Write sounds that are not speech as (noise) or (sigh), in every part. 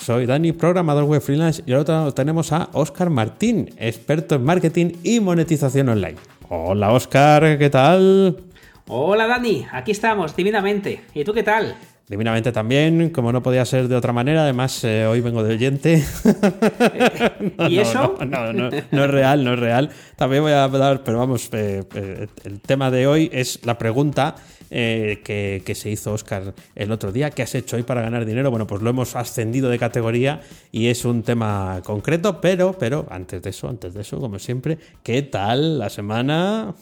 Soy Dani, programador web freelance, y ahora tenemos a Oscar Martín, experto en marketing y monetización online. Hola Oscar, ¿qué tal? Hola Dani, aquí estamos, divinamente. ¿Y tú qué tal? Divinamente también, como no podía ser de otra manera, además eh, hoy vengo de oyente. (laughs) ¿Y (laughs) eso? No, no, no, es real, no es real. También voy a dar, pero vamos, eh, eh, el tema de hoy es la pregunta que, que, se hizo Oscar el otro día. ¿Qué has hecho hoy para ganar dinero? Bueno, pues lo hemos ascendido de categoría y es un tema concreto, pero, pero antes de eso, antes de eso, como siempre, ¿qué tal la semana?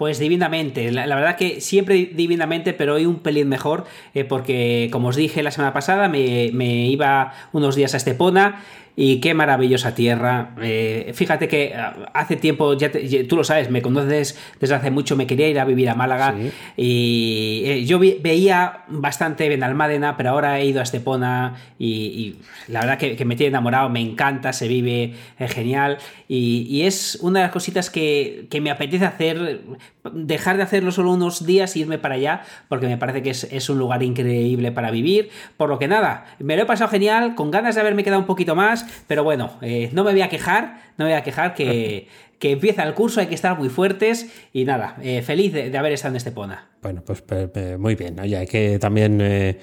Pues divinamente, la, verdad que siempre divinamente, pero hoy un pelín mejor, eh, porque como os dije la semana pasada, me, iba unos días a Estepona y qué maravillosa tierra. Eh, fíjate que ah, hace tiempo, ya, tú lo sabes, me conoces desde hace mucho, me quería ir a vivir a Málaga y eh, yo veía bastante Benalmádena, pero ahora he ido a Estepona y, la verdad que, me tiene enamorado, me encanta, se vive eh, genial y, es una de las cositas que, me apetece hacer, dejar de hacerlo solo unos días y irme para allá, porque me parece que es, es un lugar increíble para vivir. Por lo que nada, me lo he pasado genial, con ganas de haberme quedado un poquito más pero bueno, eh, no me voy a quejar, no me voy a quejar que, (laughs) que empieza el curso, hay que estar muy fuertes y nada, eh, feliz de, haber estado en Estepona. Bueno, pues muy bien, ¿no? hay que también eh,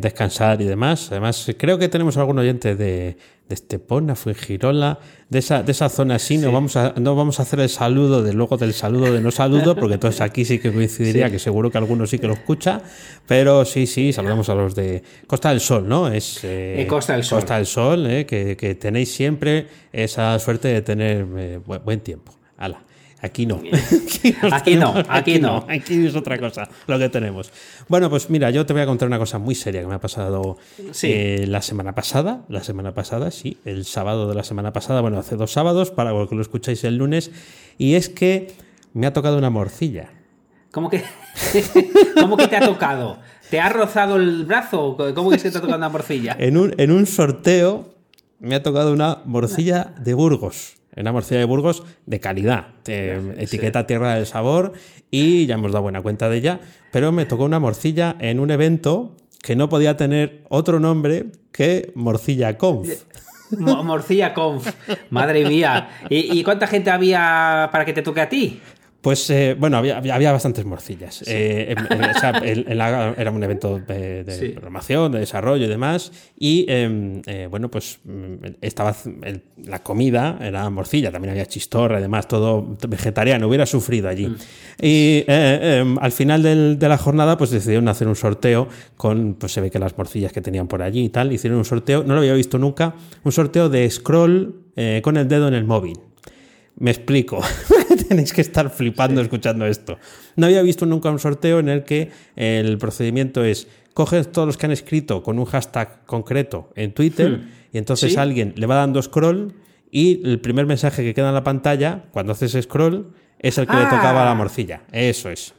descansar y demás. Además, creo que tenemos algún oyente de, de Estepona, Fuengirola, de esa, de esa zona así, no, vamos a, no vamos a hacer el saludo de luego del saludo de no saludo, porque entonces aquí sí que coincidiría, que seguro que algunos sí que lo escucha, pero sí, sí, saludamos a los de Costa del Sol, ¿no? Es eh, Costa del Sol. Costa del Sol, eh, que, que, tenéis siempre esa suerte de tener eh, buen tiempo. Ala. (laughs) Aquí no. aquí, no, aquí, no, aquí es otra cosa lo que tenemos. Bueno, pues mira, yo te voy a contar una cosa muy seria que me ha pasado eh, la semana pasada. La semana pasada, sí, el sábado de la semana pasada, bueno, hace dos sábados, para que lo escucháis el lunes, y es que me ha tocado una morcilla. ¿Cómo que, (laughs) ¿Cómo que te ha tocado? ¿Te ha rozado el brazo? ¿Cómo que se te ha tocado una morcilla? En un, en un sorteo me ha tocado una morcilla de Burgos una morcilla de Burgos de calidad, etiqueta Tierra del Sabor y ya hemos dado buena cuenta de ella, pero me tocó una morcilla en un evento que no podía tener otro nombre que Morcilla Conf. Morcilla Conf, madre mía. ¿Y, cuánta gente había para que te toque a ti? Pues eh, bueno, había, había, bastantes morcillas. Eh, (laughs) era un evento de, programación, de desarrollo y demás. Y em, eh, bueno, pues mm, estaba la comida era morcilla, también había chistorra y demás, todo vegetariano, hubiera sufrido allí. Mm. Y em, al final de la jornada, pues decidieron hacer un sorteo con, pues se ve que las morcillas que tenían por allí y tal, hicieron un sorteo, no lo había visto nunca, un sorteo de scroll con el dedo en el móvil. Me explico. (laughs) Tenéis que estar flipando escuchando esto. No había visto nunca un sorteo en el que el procedimiento es coges todos los que han escrito con un hashtag concreto en Twitter hmm. y entonces alguien le va dando scroll y el primer mensaje que queda en la pantalla cuando haces scroll es el que le tocaba a la ah. morcilla. Eso es.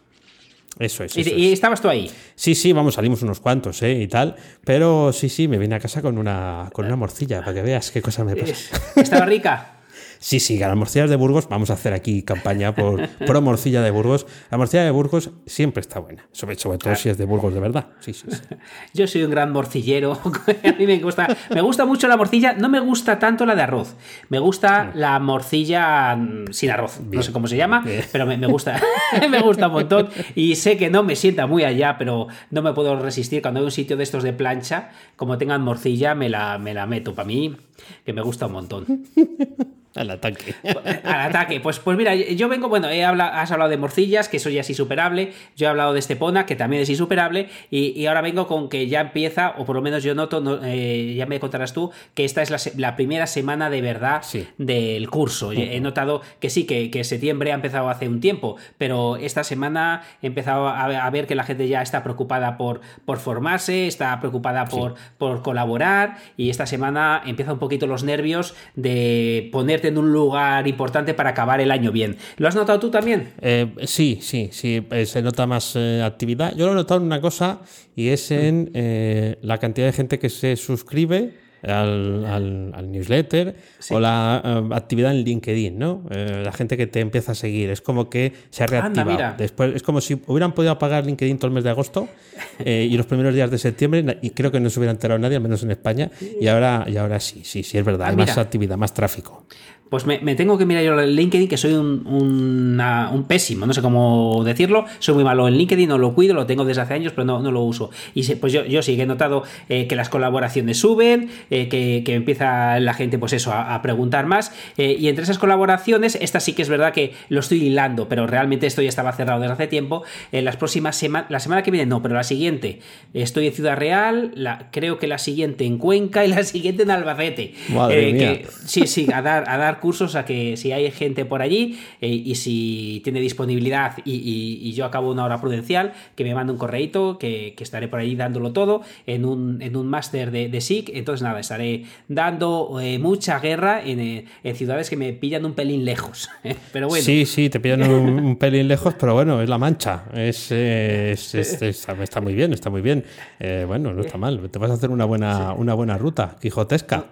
Eso es. ¿Y, estabas tú ahí? Sí, sí, vamos, salimos unos cuantos, ¿eh? Y tal. Pero sí, sí, me vine a casa con una, con una morcilla, para que veas qué cosa me pasa. ¿Estaba rica? (laughs) Sí, sí, las morcillas de Burgos, vamos a hacer aquí campaña por pro morcilla de Burgos. La morcilla de Burgos siempre está buena, sobre, todo si es de Burgos de verdad. Sí, sí, (laughs) Yo soy un gran morcillero, (laughs) a mí me gusta, me gusta mucho la morcilla, no me gusta tanto la de arroz, me gusta la morcilla mm, sin arroz, no sé cómo se llama, (laughs) pero me, gusta, me gusta un montón y sé que no me sienta muy allá, pero no me puedo resistir cuando hay un sitio de estos de plancha, como tengan morcilla, me la, me la meto para mí, que me gusta un montón. Al ataque. Al ataque. Pues, pues mira, yo vengo, bueno, he has hablado de morcillas, que eso ya es insuperable. Yo he hablado de Estepona, que también es insuperable. Y, ahora vengo con que ya empieza, o por lo menos yo noto, eh, ya me contarás tú, que esta es la, primera semana de verdad del curso. He notado que sí, que, septiembre ha empezado hace un tiempo, pero esta semana he empezado a, ver que la gente ya está preocupada por, por formarse, está preocupada por, por colaborar. Y esta semana empieza un poquito los nervios de poner en un lugar importante para acabar el año bien. ¿Lo has notado tú también? Eh, sí, sí, sí, eh, se nota más eh, actividad. Yo lo he notado en una cosa y es en la cantidad de gente que se suscribe al, newsletter o la actividad en LinkedIn, ¿no? la gente que te empieza a seguir. Es como que se ha reactivado. Después, es como si hubieran podido apagar LinkedIn todo el mes de agosto (laughs) y los primeros días de septiembre, y creo que no se hubiera enterado nadie, al menos en España, y ahora, y ahora sí, sí, sí, es verdad, ah, hay más actividad, más tráfico. Pues me, tengo que mirar yo el LinkedIn, que soy un, un, pésimo, no sé cómo decirlo. Soy muy malo en LinkedIn, no lo cuido, lo tengo desde hace años, pero no, no lo uso. Y pues yo, yo sí que he notado eh, que las colaboraciones suben, eh, que, que, empieza la gente, pues eso, a, preguntar más. Eh, y entre esas colaboraciones, esta sí que es verdad que lo estoy hilando, pero realmente esto ya estaba cerrado desde hace tiempo. En las próximas semanas, la semana que viene no, pero la siguiente, estoy en Ciudad Real, la, creo que la siguiente en Cuenca y la siguiente en Albacete. Madre sí, sí, a dar, a dar cursos a que si hay gente por allí eh, y si tiene disponibilidad y, yo acabo una hora prudencial, que me mande un correito, que, estaré por allí dándolo todo en un, en un máster de, de SIC. Entonces, nada, estaré dando eh, mucha guerra en, en, ciudades que me pillan un pelín lejos. (laughs) pero bueno. Sí, sí, te pillan (laughs) un, pelín lejos, pero bueno, es la mancha. Es, (laughs) está, muy bien, está muy bien. Eh, bueno, no está mal. Te vas a hacer una buena, una buena ruta, quijotesca.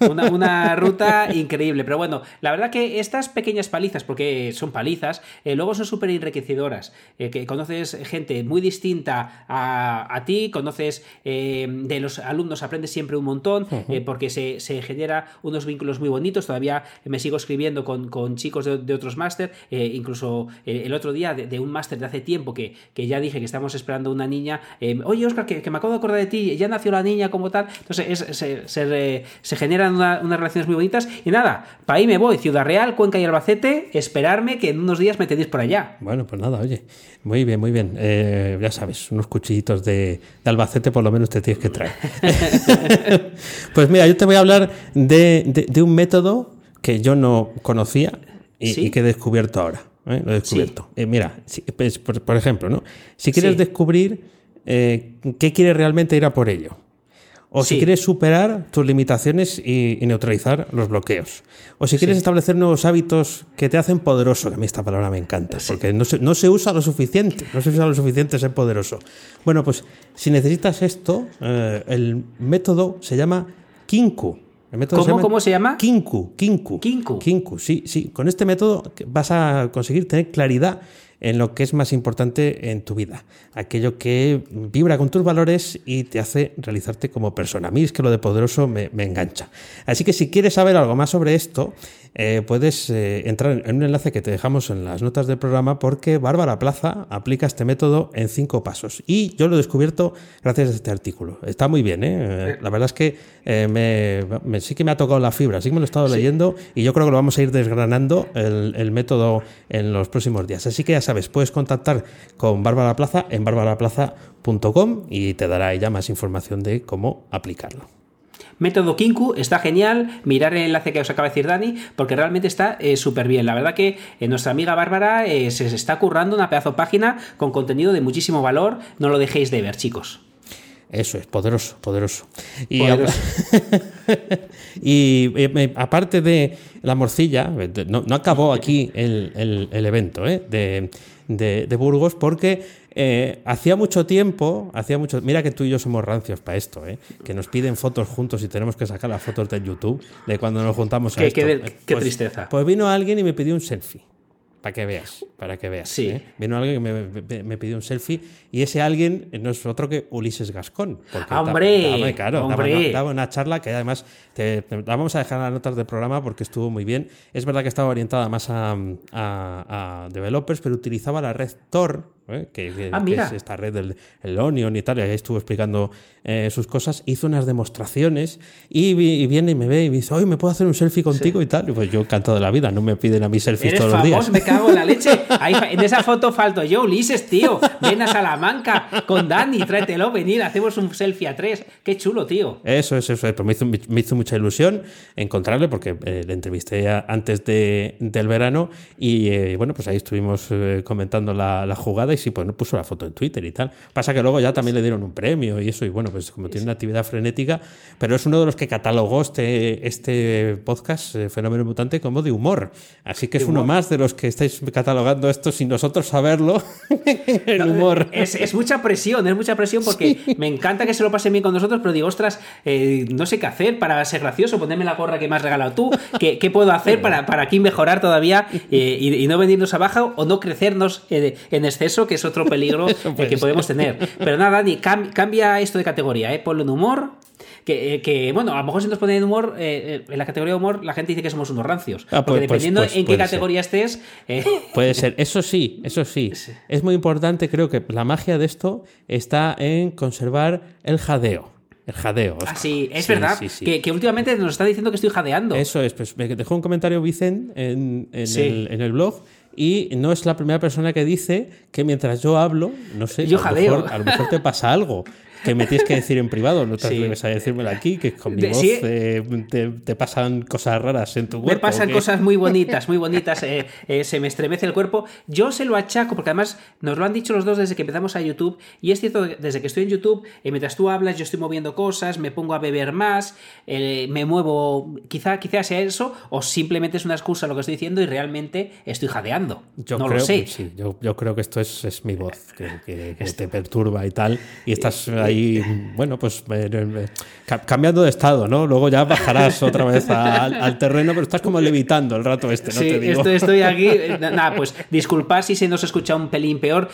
Una, una ruta increíble. Pero bueno, la verdad que estas pequeñas palizas, porque son palizas, eh, luego son súper enriquecedoras. Eh, que conoces gente muy distinta a, ti, conoces eh, de los alumnos, aprendes siempre un montón, porque se, genera unos vínculos muy bonitos. Todavía me sigo escribiendo con, chicos de, otros máster, incluso el otro día de, un máster de hace tiempo que, que, ya dije que estamos esperando una niña. Oye, Oscar, que, me acabo de acordar de ti, ya nació la niña como tal. Entonces se, generan unas relaciones muy bonitas. Y nada, para ahí me voy, Ciudad Real, Cuenca y Albacete, esperarme que en unos días me tenéis por allá. Bueno, pues nada, oye, muy bien, muy bien. Eh, ya sabes, unos cuchillitos de, Albacete por lo menos te tienes que traer. (laughs) (laughs) pues mira, yo te voy a hablar de, un método que yo no conocía y, que he descubierto ahora. ¿eh? Lo he descubierto. Eh, mira, pues, por, ejemplo, ¿no? si quieres descubrir qué quieres realmente ir a por ello. O si quieres superar tus limitaciones y, neutralizar los bloqueos. O si quieres establecer nuevos hábitos que te hacen poderoso, que a mí esta palabra me encanta, porque no se, no se, usa lo suficiente, no se usa lo suficiente ser poderoso. Bueno, pues si necesitas esto, eh, el método se llama Kinku. ¿Cómo, se llama, Kinku, Kinku. Kinku. Kinku, sí, sí. Con este método vas a conseguir tener claridad en lo que es más importante en tu vida, aquello que vibra con tus valores y te hace realizarte como persona. A mí es que lo de poderoso me, me engancha. Así que si quieres saber algo más sobre esto, eh, puedes eh, entrar en un enlace que te dejamos en las notas del programa porque Bárbara Plaza aplica este método en cinco pasos. Y yo lo he descubierto gracias a este artículo. Está muy bien, ¿eh? La verdad es que me, sí que me ha tocado la fibra, sí que me lo he estado leyendo y yo creo que lo vamos a ir desgranando el, el, método en los próximos días. Así que sabes, puedes contactar con Bárbara Plaza en barbaraplaza.com y te dará ella más información de cómo aplicarlo. Método Kinku está genial. Mirar el enlace que os acaba de decir Dani, porque realmente está eh, súper bien. La verdad que eh, nuestra amiga Bárbara eh, se está currando una pedazo página con contenido de muchísimo valor. No lo dejéis de ver, chicos. Eso es, poderoso, poderoso. Y, (laughs) aparte de la morcilla, no, acabó aquí el, evento de, de, Burgos porque eh, hacía mucho tiempo, hacía mucho, mira que tú y yo somos rancios para esto, ¿eh? que nos piden fotos juntos y tenemos que sacar las fotos de YouTube de cuando nos juntamos a qué, esto. Qué, pues, tristeza. Pues vino alguien y me pidió un selfie. Para que veas, para que veas. Sí. ¿eh? Vino alguien que me, pidió un selfie y ese alguien no es otro que Ulises Gascón. ¡Hombre! claro, daba, una charla que además te, la vamos a dejar en las notas del programa porque estuvo muy bien. Es verdad que estaba orientada más a, a developers, pero utilizaba la red Tor ¿eh? que, ah, es esta red del el Onion y tal, y ahí estuvo explicando eh, sus cosas, hizo unas demostraciones y, viene y me ve y me dice, oye, ¿me puedo hacer un selfie contigo y tal? Y pues yo encantado de la vida, no me piden a mí selfies todos los días. me cago en la leche. (laughs) en esa foto falto yo, Ulises, tío. Ven a Salamanca con Dani, tráetelo, venir, hacemos un selfie a tres. Qué chulo, tío. Eso, eso, eso. Pues me, hizo, mucha ilusión encontrarle porque eh, le entrevisté antes de, del verano y eh, bueno, pues ahí estuvimos comentando la, la, jugada y sí, pues puso la foto en Twitter y tal. Pasa que luego ya también le dieron un premio y eso, y bueno, pues como tiene una actividad frenética, pero es uno de los que catalogó este, este podcast, eh, Fenómeno Mutante, como de humor. Así que es uno más de los que estáis catalogando esto sin nosotros saberlo. (laughs) el humor. Es, mucha presión, es mucha presión porque me encanta que se lo pasen bien con nosotros, pero digo, ostras, eh, no sé qué hacer para ser gracioso, ponerme la gorra que me has regalado tú, qué, qué puedo hacer para, para aquí mejorar todavía eh, y, no venirnos abajo o no crecernos en exceso, que es otro peligro (laughs) que podemos tener. Pero nada, Dani, cambia esto de categoría, ¿eh? ponlo en humor. Que, que, bueno, a lo mejor si nos ponen en humor, eh, en la categoría de humor, la gente dice que somos unos rancios. Ah, porque pues, pues, dependiendo pues en qué categoría estés. Eh, (laughs) puede ser, eso sí, eso sí. Es muy importante, creo que la magia de esto está en conservar el jadeo. El jadeo. Ah, sí, es verdad. Que, últimamente nos está diciendo que estoy jadeando. Eso es, pues me dejó un comentario Vicen en, el, en el blog y no es la primera persona que dice que mientras yo hablo, no sé, yo a, lo mejor, a lo mejor te pasa algo (laughs) que me tienes que decir en privado, no te atreves a decírmelo aquí, que con mi voz eh, te, pasan cosas raras en tu cuerpo. Me pasan cosas muy (laughs) bonitas, muy bonitas, eh, eh, se me estremece el cuerpo. Yo se lo achaco, porque además nos lo han dicho los dos desde que empezamos a YouTube, y es cierto, desde que estoy en YouTube, mientras tú hablas, yo estoy moviendo cosas, me pongo a beber más, me muevo, quizá, quizá sea eso, o simplemente es una excusa lo que estoy diciendo y realmente estoy jadeando. Yo no creo, lo sé. Sí, yo, yo, creo que esto es, es mi voz, que, que te perturba y tal, y estás ahí y bueno, pues eh, eh, cambiando de estado, ¿no? Luego ya bajarás otra vez al, terreno, pero estás como levitando el rato este, ¿no? Sí, te digo. Estoy, aquí. Eh, nada, pues (laughs) disculpad si se nos escucha un pelín peor.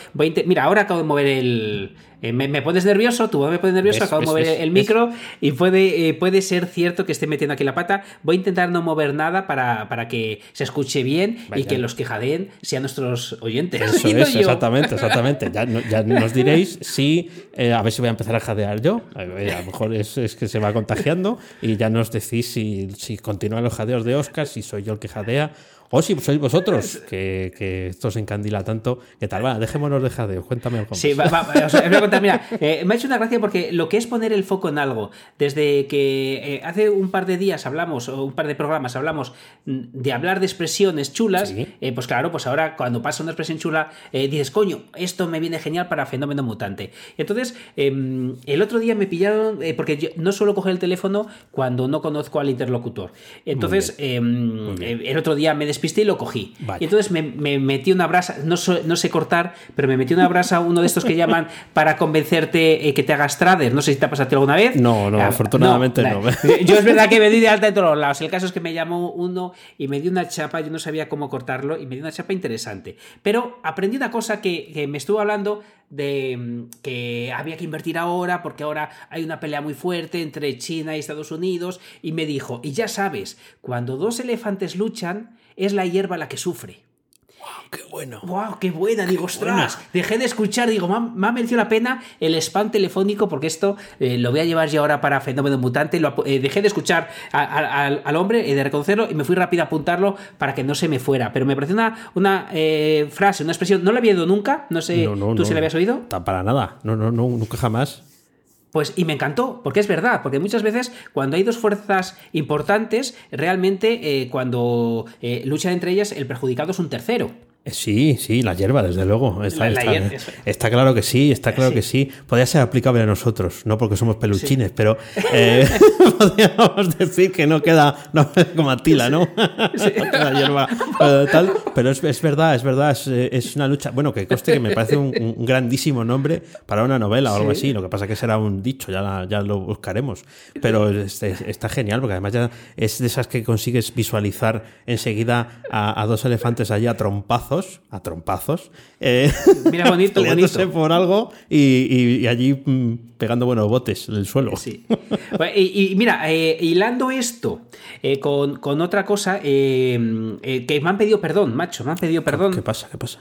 Mira, ahora acabo de mover el, eh, me, pones nervioso, tú me pones nervioso, acabo de mover el micro y puede, eh, puede ser cierto que esté metiendo aquí la pata. Voy a intentar no mover nada para, para que se escuche bien y que los que jadeen sean nuestros oyentes. Eso (laughs) es, exactamente, (laughs) exactamente. Ya, ya, nos diréis si, eh, a ver si voy a empezar a jadear yo. A, lo mejor es, es, que se va contagiando y ya nos decís si, si continúan los jadeos de Oscar, si soy yo el que jadea o si sois vosotros, que, que, esto se encandila tanto. ¿Qué tal? Va, dejémonos de jadeo. Cuéntame algo. Sí, va, va, (laughs) os voy a contar. Mira, eh, me ha hecho una gracia porque lo que es poner el foco en algo, desde que eh, hace un par de días hablamos, o un par de programas hablamos de hablar de expresiones chulas, eh, pues claro, pues ahora cuando pasa una expresión chula, dices, coño, esto me viene genial para fenómeno mutante. Entonces, em, el otro día me pillaron, porque yo no suelo coger el teléfono cuando no conozco al interlocutor. Entonces, em, el otro día me despisté y lo cogí. Y entonces me, metí una brasa, no, no, sé cortar, pero me metí una brasa, uno de estos que llaman para convencerte eh, que te hagas trader. No sé si te ha pasado alguna vez. No, no, ah, afortunadamente no. Yo es verdad que me di de alta de todos lados. El caso es que me llamó uno y me dio una chapa, yo no sabía cómo cortarlo y me dio una chapa interesante. Pero aprendí una cosa que, que me estuvo hablando de mm, que había que invertir ahora porque ahora hay una pelea muy fuerte entre China y Estados Unidos y me dijo, y ya sabes, cuando dos elefantes luchan es la hierba la que sufre. ¡Wow, qué bueno! ¡Wow, qué buena! digo, ostras, dejé de escuchar, digo, me ha merecido la pena el spam telefónico porque esto eh, lo voy a llevar ya ahora para Fenómeno Mutante. Lo, eh, dejé de escuchar al hombre, y de reconocerlo y me fui rápido a apuntarlo para que no se me fuera. Pero me pareció una, una eh, frase, una expresión, no la había oído nunca, no sé, ¿tú si la habías oído? Para nada, no, no, no, nunca jamás. Pues, y me encantó, porque es verdad, porque muchas veces cuando hay dos fuerzas importantes, realmente cuando luchan entre ellas, el perjudicado es un tercero. Sí, sí, la hierba, desde luego. Está, está, claro que sí, está claro que sí. Podría ser aplicable a nosotros, no porque somos peluchines, pero (laughs) eh, (laughs) podríamos decir que no queda no, como Atila, ¿no? la (laughs) hierba pero, tal, pero es, es, verdad, es verdad, es, una lucha. Bueno, que coste que me parece un, grandísimo nombre para una novela o algo así. Lo que pasa que será un dicho, ya, ya lo buscaremos. Pero está genial, porque además ya es de esas que consigues visualizar enseguida a, a dos elefantes allí a a trompazos. Eh, (laughs) Mira, bonito, bonito. por algo y, allí mm, pegando buenos botes en el suelo. Sí. y, mira, eh, hilando esto eh, con, otra cosa, que me han pedido perdón, macho, me han pedido perdón. ¿Qué pasa? ¿Qué pasa?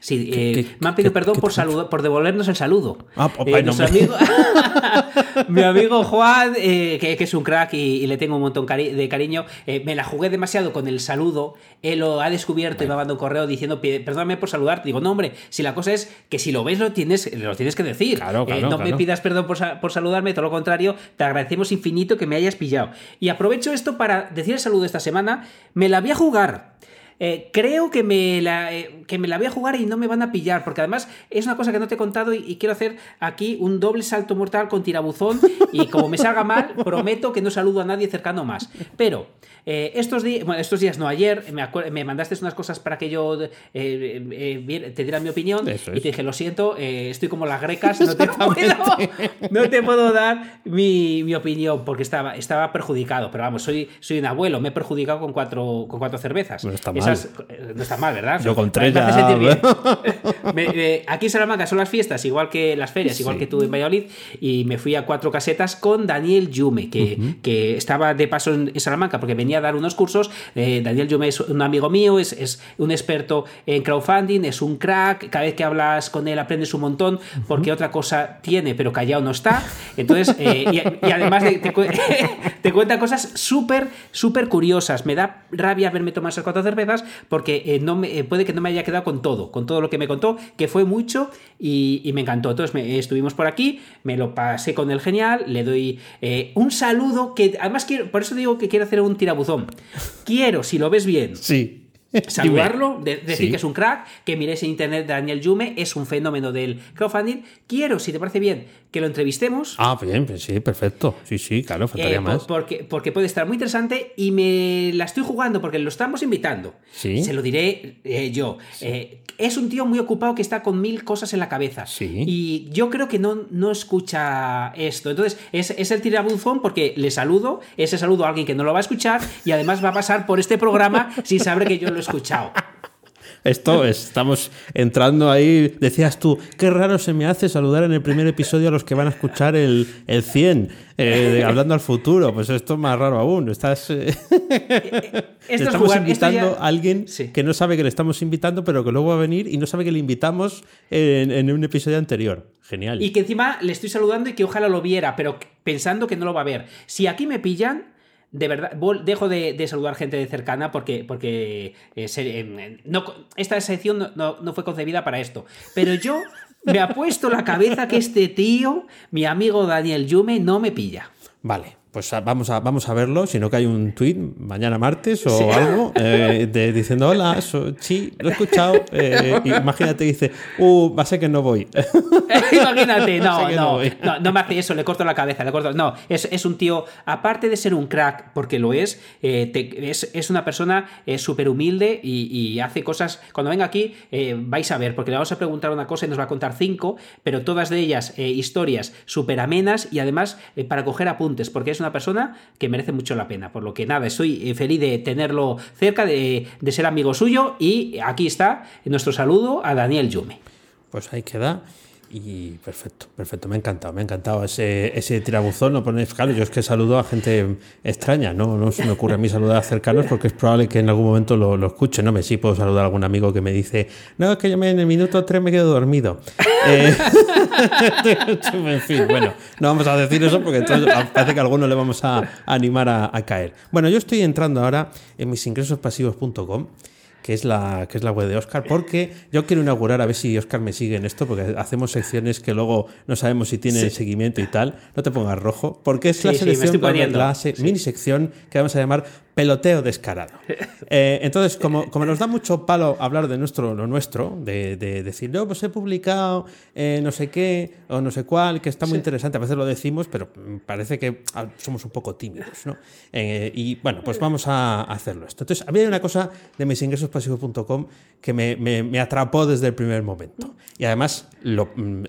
Sí, eh, me han pedido perdón por, por devolvernos el saludo. Ah, eh, amigo, (laughs) (laughs) mi amigo Juan, eh, que, es un crack y, le tengo un montón de cariño, me la jugué demasiado con el saludo. Él lo ha descubierto y me ha mandado un correo diciendo, perdóname por saludarte. Digo, no, hombre, si la cosa es que si lo ves lo tienes, lo tienes que decir. no me pidas perdón por, por, saludarme, todo lo contrario, te agradecemos infinito que me hayas pillado. Y aprovecho esto para decir el saludo esta semana. Me la voy a jugar. Eh, creo que me, la, eh, que me la voy a jugar y no me van a pillar, porque además es una cosa que no te he contado y, quiero hacer aquí un doble salto mortal con tirabuzón (laughs) y como me salga mal, prometo que no saludo a nadie cercano más. Pero eh, estos, días, bueno, estos días, no ayer, me, me, mandaste unas cosas para que yo te diera mi opinión y te dije, lo siento, estoy como las grecas, no te, puedo, (laughs) no te puedo dar mi, mi, opinión porque estaba, estaba perjudicado, pero vamos, soy, soy un abuelo, me he perjudicado con cuatro, con cuatro cervezas. No está mal. Eh, no está mal, ¿verdad? Yo con tres ya... (laughs) aquí en Salamanca son las fiestas, igual que las ferias, igual que tú en Valladolid, y me fui a cuatro casetas con Daniel Yume, que, que estaba de paso en, Salamanca porque venía a dar unos cursos. Eh, Daniel Yume es un amigo mío, es, es, un experto en crowdfunding, es un crack, cada vez que hablas con él aprendes un montón, porque otra cosa tiene, pero callado no está. Entonces, eh, y, además te, (laughs) te, cuenta cosas súper, súper curiosas. Me da rabia verme tomar esas cuatro cervezas porque eh, no me, eh, puede que no me haya quedado con todo, con todo lo que me contó, que fue mucho y, me encantó. Entonces estuvimos por aquí, me lo pasé con el genial, le doy eh, un saludo que además quiero, por eso digo que quiero hacer un tirabuzón. Quiero, si lo ves bien. Sí (laughs) saludarlo, decir que es un crack, que mires en internet Daniel Yume, es un fenómeno del crowdfunding. Quiero, si te parece bien, que lo entrevistemos. Ah, bien, pues sí, perfecto. Sí, sí, claro, faltaría eh, más. Porque, porque puede estar muy interesante y me la estoy jugando porque lo estamos invitando. Sí. Se lo diré eh, yo. Eh, es un tío muy ocupado que está con mil cosas en la cabeza. Sí. Y yo creo que no, no escucha esto. Entonces, es, es el tirabuzón porque le saludo, ese saludo a alguien que no lo va a escuchar y además va a pasar por este programa (laughs) sin saber que yo lo escuchado. Esto estamos entrando ahí. Decías tú, qué raro se me hace saludar en el primer episodio a los que van a escuchar el, el 100, eh, hablando al futuro. Pues esto es más raro aún. Estás. Eh, (laughs) estamos invitando a alguien que no sabe que le estamos invitando, pero que luego va a venir y no sabe que le invitamos en, en un episodio anterior. Genial. Y que encima le estoy saludando y que ojalá lo viera, pero pensando que no lo va a ver. Si aquí me pillan de verdad, dejo de, saludar gente de cercana porque, porque eh, eh, no, esta sección no, fue concebida para esto. Pero yo me ha puesto la cabeza que este tío, mi amigo Daniel Yume, no me pilla. Vale, pues vamos a, vamos a verlo, si no que hay un tweet mañana martes o algo eh, de, diciendo hola, sí, lo he escuchado. Eh, imagínate, dice, uh, va a ser que no voy. (laughs) imagínate, no, no, no, me hace eso, le corto la cabeza, le corto. No, es, un tío, aparte de ser un crack, porque lo es, eh, es, una persona súper humilde y, hace cosas. Cuando venga aquí, vais a ver, porque le vamos a preguntar una cosa y nos va a contar cinco, pero todas de ellas historias súper amenas y además para coger apuntes, porque es una persona que merece mucho la pena. Por lo que nada, estoy eh, feliz de tenerlo cerca, de, ser amigo suyo y aquí está nuestro saludo a Daniel Yume. Pues ahí queda. Y perfecto, perfecto, me ha encantado, me ha encantado ese, ese tirabuzón. No pones, claro, yo es que saludo a gente extraña, ¿no? No se me ocurre a mí saludar a cercanos porque es probable que en algún momento lo, lo escuche, ¿no? Me sí puedo saludar a algún amigo que me dice, no, es que yo me, en el minuto 3 me quedo dormido. Eh, (laughs) en fin, bueno, no vamos a decir eso porque entonces parece que a alguno le vamos a, animar a, a caer. Bueno, yo estoy entrando ahora en misingresospasivos.com que es la, que es la web de Oscar, porque yo quiero inaugurar, a ver si Oscar me sigue en esto, porque hacemos secciones que luego no sabemos si tienen seguimiento y tal. No te pongas rojo, porque es la selección, la mini sección que vamos a llamar peloteo descarado. (laughs) Eh, entonces, como, como, nos da mucho palo hablar de nuestro, lo nuestro, de, decir, no, pues he publicado eh, no sé qué o no sé cuál, que está muy interesante, a veces lo decimos, pero parece que ah, somos un poco tímidos, ¿no? Eh, y bueno, pues vamos a hacerlo esto. Entonces, había una cosa de mis ingresos pasivos.com que me, me, atrapó desde el primer momento. Y además lo, mm,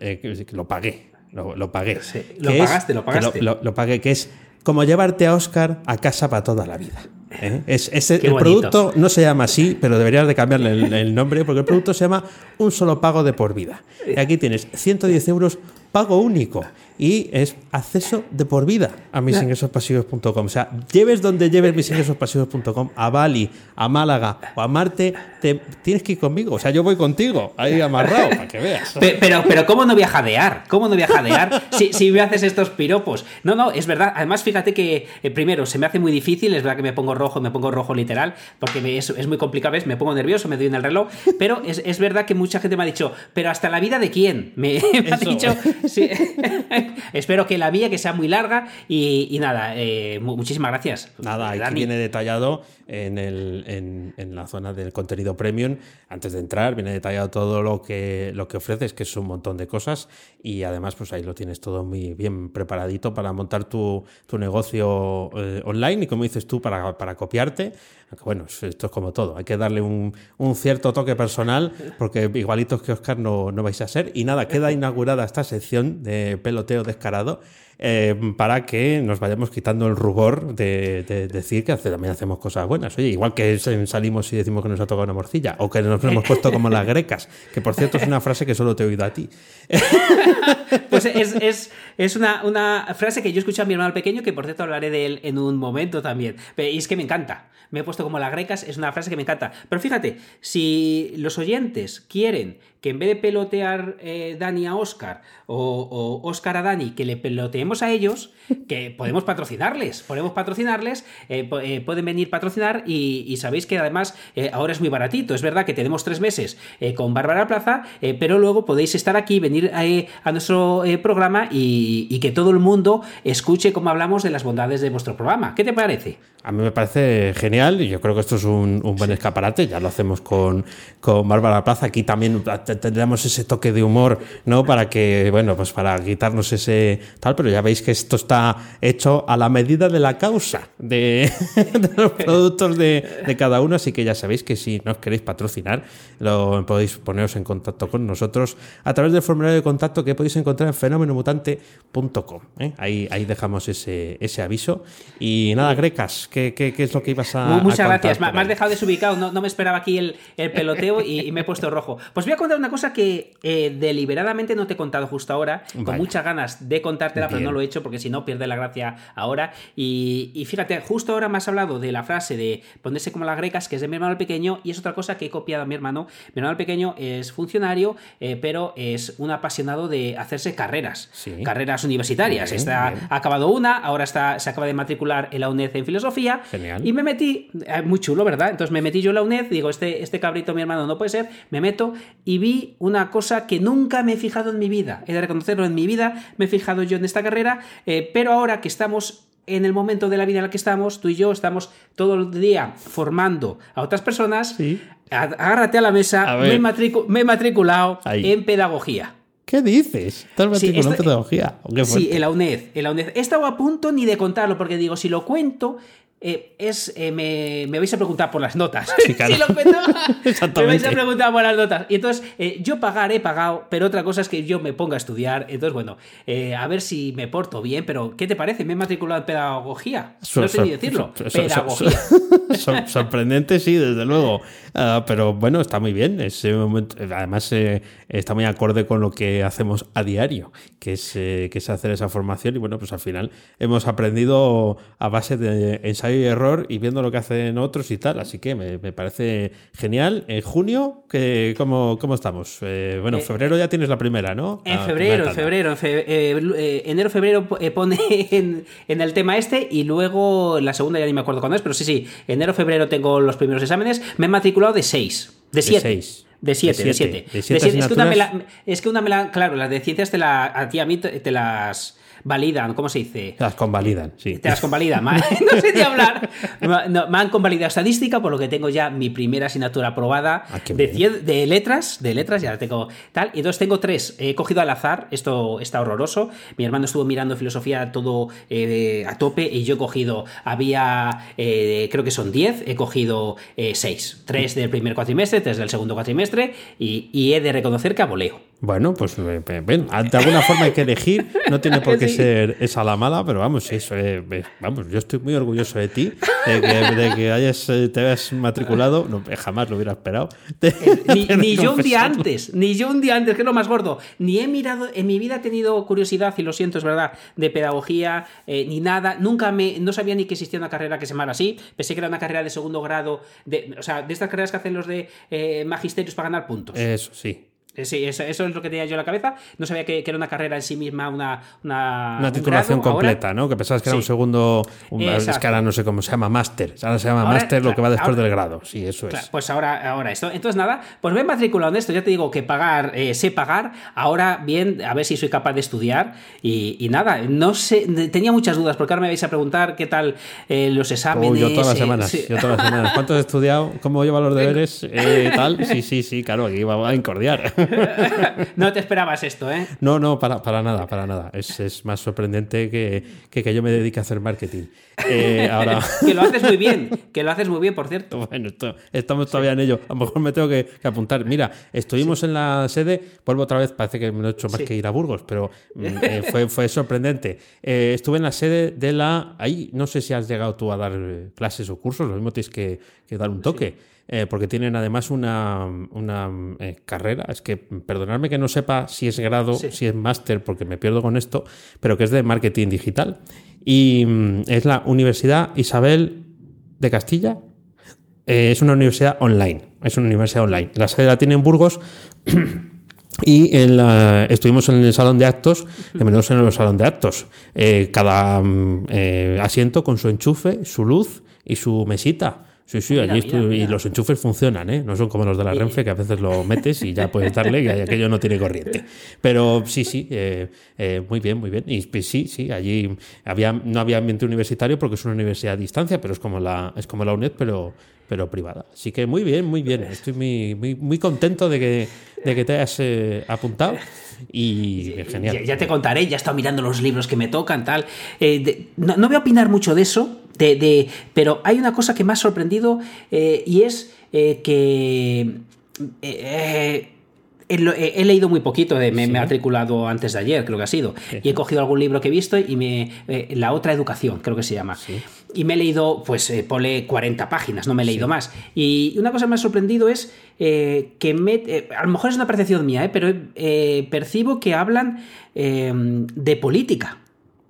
lo pagué. Lo, pagué. Lo pagaste, lo pagaste. lo pagué, que es como llevarte a Oscar a casa para toda la vida. ¿Eh? Es, el producto no se llama así, pero deberías de cambiarle el, nombre porque el producto se llama un solo pago de por vida. Y aquí tienes 110 euros pago único y es acceso de por vida a misingresospasivos.com. O sea, lleves donde lleves misingresospasivos.com, a Bali, a Málaga o a Marte, te, tienes que ir conmigo. O sea, yo voy contigo, ahí amarrado, para que veas. (laughs) Pero, pero, ¿cómo no voy a jadear? ¿Cómo no voy a jadear si, si me haces estos piropos? No, no, es verdad. Además, fíjate que eh, primero se me hace muy difícil, es verdad que me pongo rojo, me pongo rojo literal, porque es, es, muy complicado, ¿ves? Me pongo nervioso, me doy en el reloj, pero es, es, verdad que mucha gente me ha dicho, pero hasta la vida de quién? Me, (laughs) me ha dicho, sí. (laughs) espero que la mía, que sea muy larga y, y nada, eh, muchísimas gracias. Nada, aquí viene detallado en, el, en, en, la zona del contenido premium. Antes de entrar, viene detallado todo lo que, lo que ofreces, que es un montón de cosas. Y además, pues ahí lo tienes todo muy bien preparadito para montar tu, tu negocio eh, online y, como dices tú, para, para copiarte. Aunque bueno, esto es como todo. Hay que darle un, un cierto toque personal, porque igualitos que Oscar no, no vais a ser. Y nada, queda (laughs) inaugurada esta sección de peloteo descarado eh, para que nos vayamos quitando el rubor de, de, de decir que también hacemos cosas buenas. Oye, igual que salimos y decimos que nos ha tocado una morcilla, o que nos hemos puesto como las grecas, que por cierto es una frase que solo te he oído a ti. (laughs) pues es, es, es una, una, frase que yo escuché a mi hermano pequeño, que por cierto hablaré de él en un momento también. Y es que me encanta. Me he puesto como las grecas, es una frase que me encanta. Pero fíjate, si los oyentes quieren que en vez de pelotear eh, Dani a Oscar o, o, Oscar a Dani, que le peloteemos a ellos, (laughs) que podemos patrocinarles, podemos patrocinarles, eh, eh, pueden venir a patrocinar y, y sabéis que además eh, ahora es muy baratito, es verdad que tenemos tres meses eh, con Bárbara Plaza, pero luego podéis estar aquí, venir a nuestro programa y, y, que todo el mundo escuche cómo hablamos de las bondades de vuestro programa. ¿Qué te parece? A mí me parece genial y yo creo que esto es un, un buen escaparate, ya lo hacemos con, con Bárbara Plaza, aquí también tendremos ese toque de humor, ¿no? Para que, bueno, pues para quitarnos ese tal, pero ya veis que esto está hecho a la medida de la causa de, (laughs) de los productos de, de, cada uno, así que ya sabéis que si nos queréis patrocinar, lo podéis poneros en contacto con nosotros a través del formulario de contacto que podéis encontrar en fenomenomutante.com. ¿eh? Ahí, ahí dejamos ese, ese aviso. Y nada, Grecas, ¿qué, qué, qué es lo que ibas a Muchas a gracias, me, me has dejado desubicado, no, no me esperaba aquí el, el peloteo y, y, me he puesto rojo. Pues voy a contar una cosa que eh, deliberadamente no te he contado justo ahora, con muchas ganas de contártela, Bien. pero no lo he hecho porque si no pierde la gracia ahora. Y, y, fíjate, justo ahora me has hablado de la frase de ponerse como las grecas, que es de mi hermano el pequeño, y es otra cosa que he copiado a mi hermano. Mi hermano el pequeño es funcionario, eh, pero es un apasionado de hacerse carreras, sí. carreras universitarias. Bien, está, bien. Ha acabado una, ahora está, se acaba de matricular en la UNED en filosofía. Genial. Y me metí, eh, muy chulo, ¿verdad? Entonces me metí yo en la UNED, digo, este, este cabrito mi hermano no puede ser, me meto y vi una cosa que nunca me he fijado en mi vida. He de reconocerlo, en mi vida me he fijado yo en esta carrera, eh, pero ahora que estamos en el momento de la vida en el que estamos, tú y yo estamos todo el día formando a otras personas, sí. agárrate a la mesa, a me, matricu me, he matriculado Ahí. en pedagogía. ¿Qué dices? ¿Estás matriculado sí, en pedagogía? sí, en la UNED, en la UNED. He estado a punto ni de contarlo, porque digo, si lo cuento, eh, es eh, me, me, vais a preguntar por las notas. (laughs) Sí, claro. (laughs) si lo cuento, (laughs) me vais a preguntar por las notas. Y entonces, eh, yo pagar he pagado, pero otra cosa es que yo me ponga a estudiar. Entonces, bueno, a ver si me porto bien, pero ¿qué te parece? Me he matriculado en pedagogía. no sé ni decirlo. pedagogía. sorprendente, sí, desde luego. Uh, pero bueno, está muy bien. Ese momento, además, está muy acorde con lo que hacemos a diario, que es, que es hacer esa formación. Y bueno, pues al final hemos aprendido a base de ensayo error y viendo lo que hacen otros y tal. Así que me, me parece genial. En junio, que, ¿cómo, ¿cómo estamos? Eh, bueno, en febrero ya tienes la primera, ¿no? En febrero, en febrero. En fe enero, febrero pone (laughs) en, en, el tema este y luego la segunda ya ni me acuerdo cuándo es, pero sí, sí. Enero, febrero tengo los primeros exámenes. Me he matriculado de 6. De 7. De 7, de 7. Es, que una me la, es que una me la, claro, las de ciencias te la, a ti a mí te, te las validan, ¿cómo se dice? Te las convalidan, sí. Te las convalidan, (laughs) no sé ni hablar. No, me han convalidado estadística, por lo que tengo ya mi primera asignatura aprobada ah, de, de, letras, de letras, ya la tengo tal. Y entonces tengo tres, he cogido al azar, esto está horroroso. Mi hermano estuvo mirando filosofía todo eh, a tope y yo he cogido, había, eh, creo que son diez, he cogido eh, seis. Tres del primer cuatrimestre, tres del segundo cuatrimestre y, y he de reconocer que aboleo Bueno, pues ven, de alguna forma hay que elegir, no tiene por (laughs) qué ser esa la mala, pero vamos, eso, eh, vamos, yo estoy muy orgulloso de ti, de que, hayas, eh, te hayas matriculado, no, jamás lo hubiera esperado. (laughs) ni, yo un día antes, ni yo un día antes, que es lo más gordo, ni he mirado, en mi vida he tenido curiosidad, y lo siento, es verdad, de pedagogía, eh, ni nada, nunca me, no sabía ni que existía una carrera que se llamara así, pensé que era una carrera de segundo grado, de, o sea, de estas carreras que hacen los de magisterios para ganar puntos. Eso, sí. Eh, sí, eso, es lo que tenía yo en la cabeza. No sabía que, era una carrera en sí misma, una. Una, titulación completa, ¿no? Que pensabas que era un segundo. es que ahora no sé cómo se llama, máster. Ahora se llama máster lo que va después del grado. Sí, eso es. Pues ahora, ahora esto. Entonces, nada, pues me he matriculado en esto. Ya te digo que pagar, eh, sé pagar. Ahora, bien, a ver si soy capaz de estudiar. Y, nada, no sé. Tenía muchas dudas, porque ahora me vais a preguntar qué tal eh, los exámenes. yo todas las semanas. Yo todas las semanas. ¿Cuánto has estudiado? ¿Cómo lleva los (laughs) deberes? tal. Sí, sí, sí, claro, aquí va a incordiar. (laughs) no te esperabas esto, ¿eh? No, no, para, para nada, para nada. Es, es más sorprendente que, que, yo me dedique a hacer marketing. Eh, ahora... (laughs) que lo haces muy bien, que lo haces muy bien, por cierto. Bueno, estamos todavía en ello. A lo mejor me tengo que, apuntar. Mira, estuvimos en la sede, vuelvo otra vez, parece que me he hecho más que ir a Burgos, pero mm, (laughs) eh, fue, fue sorprendente. Eh, estuve en la sede de la... Ahí no sé si has llegado tú a dar clases o cursos, lo mismo tienes que, que dar un toque. Eh, porque tienen además una, eh, carrera, es que perdonadme que no sepa si es grado, si es máster, porque me pierdo con esto, pero que es de marketing digital. Y mm, es la Universidad Isabel de Castilla. Eh, es una universidad online, es una universidad online. La sede la tiene en Burgos. (clears throat) Y estuvimos en el salón de actos, de menos en el salón de actos. cada mm, asiento con su enchufe, su luz y su mesita. Sí, sí, allí y los enchufes funcionan, ¿eh? No son como los de la Renfe, que a veces lo metes y ya puedes darle y aquello no tiene corriente. Pero sí, sí, eh, eh, muy bien, muy bien. Y pues, sí, sí, allí había, no había ambiente universitario porque es una universidad a distancia, pero es como la, es como la UNED, pero, pero privada. Así que muy bien, muy bien. Estoy muy, muy, muy contento de que, de que te hayas eh, apuntado. Y genial. Ya, te contaré, ya he estado mirando los libros que me tocan, tal. no, no voy a opinar mucho de eso, de, pero hay una cosa que me ha sorprendido eh, y es eh, que eh, he, leído muy poquito, de, me, he matriculado antes de ayer, creo que ha sido, y he cogido algún libro que he visto y me... la otra educación, creo que se llama. Y me he leído, pues, pone 40 páginas, no me he leído más. Y una cosa que me ha sorprendido es que me, a lo mejor es una percepción mía, pero percibo que hablan de política.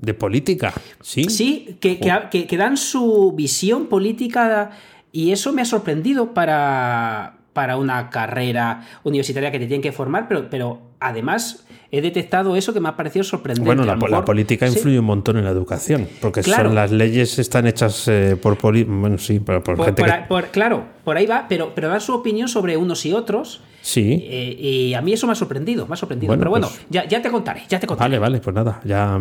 De política, sí. Sí, que, que, dan su visión política y eso me ha sorprendido para, para una carrera universitaria que te tienen que formar, pero, pero además he detectado eso que me ha parecido sorprendente. Bueno, la, política influye un montón en la educación, porque son, las leyes están hechas eh, por, bueno, sí, por, gente Claro, por ahí va, pero, pero dar su opinión sobre unos y otros Sí. Eh, y a mí eso me ha sorprendido, me ha sorprendido. Pero bueno, pues ya, ya, te contaré, ya te contaré. Vale, vale, pues nada, ya,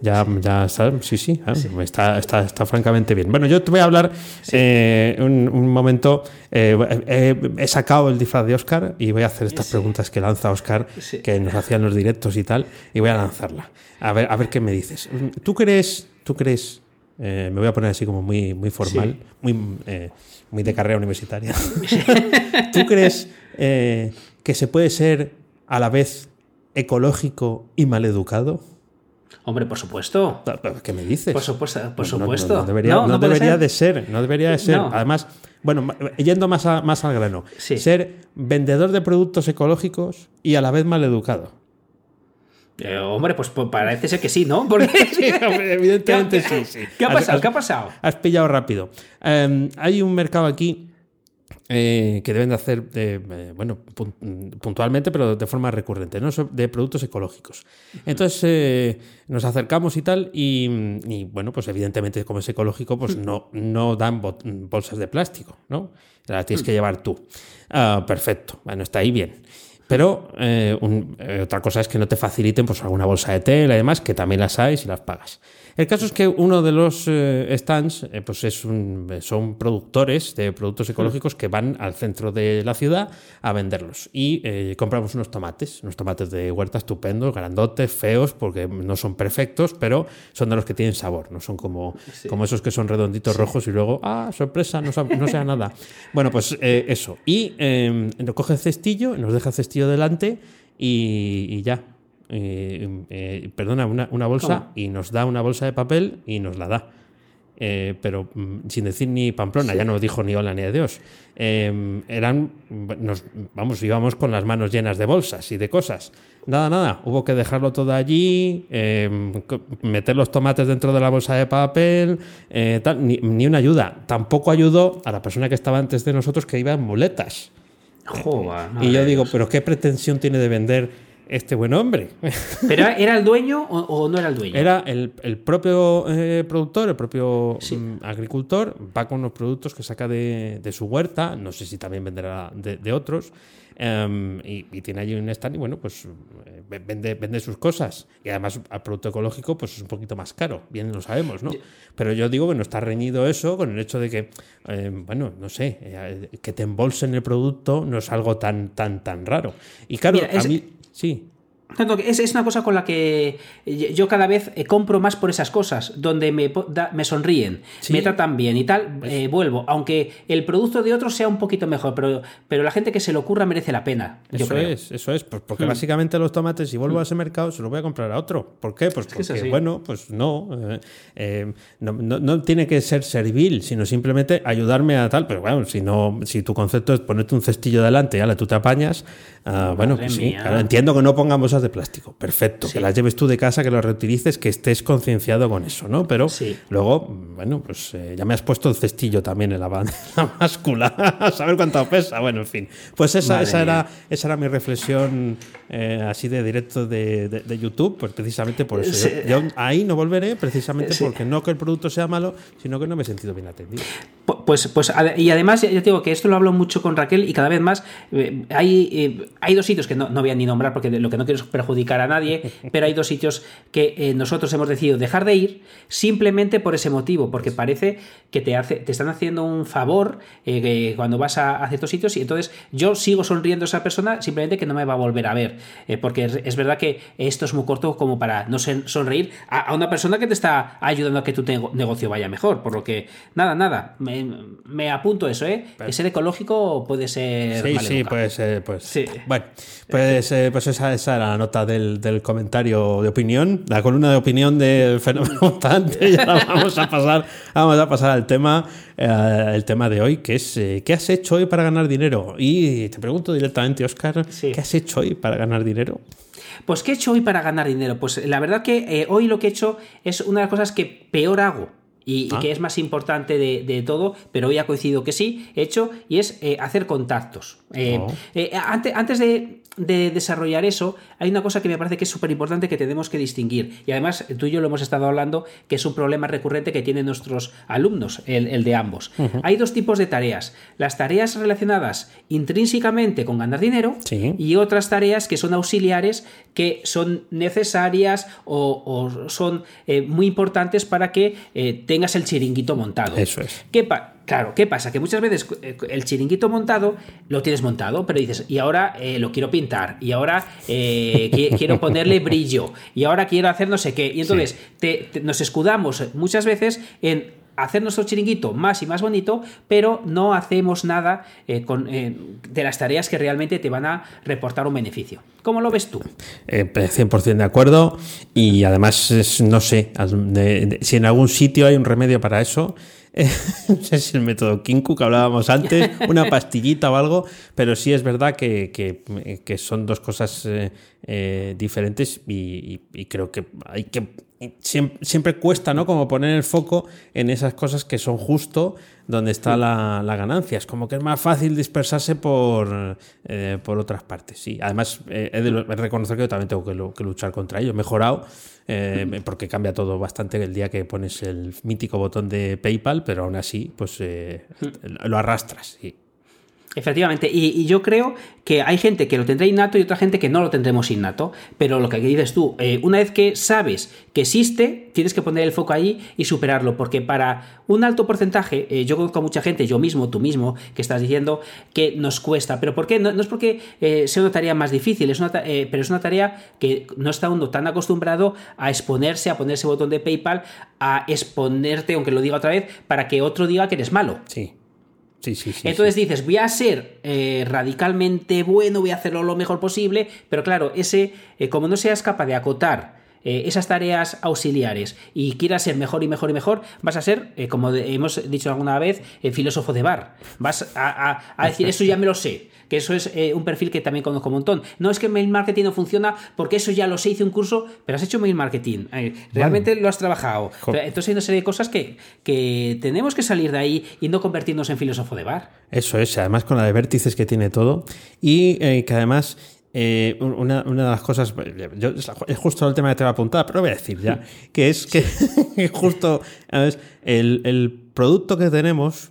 ya, ya está, sí, sí, ah, Está, está, está, francamente bien. Bueno, yo te voy a hablar eh, un, momento. Eh, he sacado el disfraz de Oscar y voy a hacer estas preguntas que lanza Oscar, que nos hacían los directos y tal, y voy a lanzarla. A ver, a ver qué me dices. ¿Tú crees, tú crees, me voy a poner así como muy, muy formal, muy, muy de carrera universitaria. (laughs) ¿Tú crees eh, que se puede ser a la vez ecológico y maleducado? Hombre, por supuesto. ¿Qué me dices? Por supuesto. Por supuesto. No, debería, de ser. No debería de ser. Además, bueno, yendo más, más al grano, ser vendedor de productos ecológicos y a la vez maleducado. Eh, hombre, pues, pues, parece ser que sí, ¿no? Porque... (laughs) evidentemente sí, ¿Qué ha pasado? ¿Qué ha pasado? Has pillado rápido. Em, hay un mercado aquí eh, que deben de hacer, eh, bueno, puntualmente, pero de forma recurrente, ¿no? de productos ecológicos. Entonces eh, nos acercamos y tal, y, bueno, pues evidentemente como es ecológico, pues no, no dan bolsas de plástico, ¿no? Las tienes que llevar tú. Ah, perfecto, bueno, está ahí bien. Pero otra cosa es que no te faciliten pues alguna bolsa de tela y demás, que también las hay si las pagas. El caso es que uno de los eh, stands eh, pues es son productores de productos ecológicos que van al centro de la ciudad a venderlos. Y eh, compramos unos tomates, unos tomates de huerta estupendos, grandotes, feos, porque no son perfectos, pero son de los que tienen sabor, no son como, como esos que son redonditos rojos y luego, ah, sorpresa, no, no sea nada. Bueno, pues eso. Y nos coge el cestillo, nos deja el cestillo delante y, ya. Eh, perdona, una, una bolsa y nos da una bolsa de papel y nos la da. Eh, pero mm, sin decir ni Pamplona, ya no dijo ni hola ni adiós. Eh, eran, nos, vamos, íbamos con las manos llenas de bolsas y de cosas. Nada, nada, hubo que dejarlo todo allí, eh, meter los tomates dentro de la bolsa de papel, tal, ni, ni, una ayuda. Tampoco ayudó a la persona que estaba antes de nosotros que iba en muletas. Y yo digo, pero ¿qué pretensión tiene de vender? este buen hombre. (laughs) ¿Pero era el dueño o, no era el dueño? Era el, propio eh, productor, el propio mm, agricultor, va con los productos que saca de, su huerta, no sé si también venderá de, otros, em, y, tiene allí un stand y bueno, pues eh, vende, vende sus cosas. Y además al producto ecológico pues es un poquito más caro, bien lo sabemos, ¿no? Pero yo digo que no está reñido eso con el hecho de que, em, bueno, no sé, eh, que te embolsen el producto no es algo tan, tan, tan raro. Y claro, a mí... Sí. Es, es una cosa con la que yo cada vez eh, compro más por esas cosas, donde me, me sonríen, me tratan bien y tal, pues eh, vuelvo. Aunque el producto de otros sea un poquito mejor, pero, pero la gente que se le ocurra merece la pena. Eso es, eso es. Pues porque hmm. básicamente los tomates, si vuelvo hmm. a ese mercado, se los voy a comprar a otro. ¿Por qué? Pues porque, bueno, pues no, eh, no, no, tiene que ser servil, sino simplemente ayudarme a tal. Pero bueno, si, no, si tu concepto es ponerte un cestillo delante y tú te apañas, ah, bueno, pues sí, entiendo que no pongamos de plástico. Perfecto. Que las lleves tú de casa, que las reutilices, que estés concienciado con eso, ¿no? Pero luego, bueno, pues eh, ya me has puesto el cestillo también en la, (laughs) la máscula, (laughs) a saber cuánto pesa. Bueno, en fin. Pues esa, esa, era, esa era mi reflexión eh, así de directo de, YouTube, pues precisamente por eso. Yo, ahí no volveré, precisamente porque no que el producto sea malo, sino que no me he sentido bien atendido. Pues, pues y además, ya te digo que esto lo hablo mucho con Raquel y cada vez más eh, hay, hay dos sitios que no, no voy a ni nombrar porque lo que no quiero es perjudicar a nadie, (laughs) pero hay dos sitios que eh, nosotros hemos decidido dejar de ir simplemente por ese motivo, porque parece que te, hace, te están haciendo un favor eh, cuando vas a, ciertos sitios y entonces yo sigo sonriendo a esa persona simplemente que no me va a volver a ver, eh, porque es, verdad que esto es muy corto como para no sonreír a, una persona que te está ayudando a que tu negocio vaya mejor, por lo que nada, nada, me, apunto eso, ¿eh? Que ser ecológico puede ser... Sí, sí, puede ser, pues... Sí. Bueno, pues, pues esa, esa era la nota del, comentario de opinión, la columna de opinión del (laughs) fenómeno mutante. Ya vamos a pasar, vamos a pasar al tema, eh, el tema de hoy, que es eh, ¿qué has hecho hoy para ganar dinero? Y te pregunto directamente, Oscar, ¿qué has hecho hoy para ganar dinero? Pues ¿qué he hecho hoy para ganar dinero? Pues la verdad que eh, hoy lo que he hecho es una de las cosas que peor hago. Y, ah. que es más importante de, todo, pero hoy ha coincidido que sí, he hecho, y es hacer contactos. Oh. antes, antes de, de desarrollar eso, hay una cosa que me parece que es súper importante que tenemos que distinguir. Y además, tú y yo lo hemos estado hablando, que es un problema recurrente que tienen nuestros alumnos, el, de ambos. Hay dos tipos de tareas. Las tareas relacionadas intrínsecamente con ganar dinero y otras tareas que son auxiliares, que son necesarias o, son eh, muy importantes para que eh, tengas el chiringuito montado. Eso es. ¿Qué pasa? Claro, ¿qué pasa? Que muchas veces eh, el chiringuito montado lo tienes montado, pero dices, y ahora eh, lo quiero pintar, y ahora eh, (laughs) quiero ponerle brillo, y ahora quiero hacer no sé qué. Y entonces nos escudamos muchas veces en hacer nuestro chiringuito más y más bonito, pero no hacemos nada con, de las tareas que realmente te van a reportar un beneficio. ¿Cómo lo ves tú? 100% de acuerdo y además no sé si en algún sitio hay un remedio para eso (laughs) es el método Kinku que hablábamos antes, (laughs) una pastillita o algo, pero sí es verdad que, son dos cosas eh, eh, diferentes y, creo que hay que siempre, cuesta, ¿no? Como poner el foco en esas cosas que son justo donde está la, ganancia. Es como que es más fácil dispersarse por, eh, por otras partes. Sí, además he de reconocer que yo también tengo que, luchar contra ello. He mejorado eh, porque cambia todo bastante el día que pones el mítico botón de PayPal, pero aún así, pues eh, lo arrastras. Sí. Efectivamente, y, yo creo que hay gente que lo tendrá innato y otra gente que no lo tendremos innato, pero lo que dices tú, eh, una vez que sabes que existe, tienes que poner el foco ahí y superarlo, porque para un alto porcentaje, eh, yo conozco a mucha gente, yo mismo, tú mismo, que estás diciendo que nos cuesta, pero ¿por qué? No, es porque eh, sea una tarea más difícil, es una, pero es una tarea que no está uno tan acostumbrado a exponerse, a ponerse botón de PayPal, a exponerte, aunque lo diga otra vez, para que otro diga que eres malo. Sí. Sí, sí, sí. Entonces dices, voy a ser eh, radicalmente bueno, voy a hacerlo lo mejor posible, pero claro, ese, eh, como no seas capaz de acotar eh, esas tareas auxiliares y quieras ser mejor y mejor y mejor, vas a ser, como hemos dicho alguna vez, filósofo de bar. Vas a, decir, eso ya me lo sé que eso es un perfil que también conozco un montón. No es que mail marketing no funciona porque eso ya lo sé, hice un curso, pero has hecho mail marketing. realmente lo has trabajado. Entonces hay una serie de cosas que, que tenemos que salir de ahí y no convertirnos en filósofo de bar. Eso es, además con la de vértices que tiene todo y que además eh, una, de las cosas, es justo el tema que te va a apuntar, pero voy a decir ya, que es que (laughs) justo el, producto que tenemos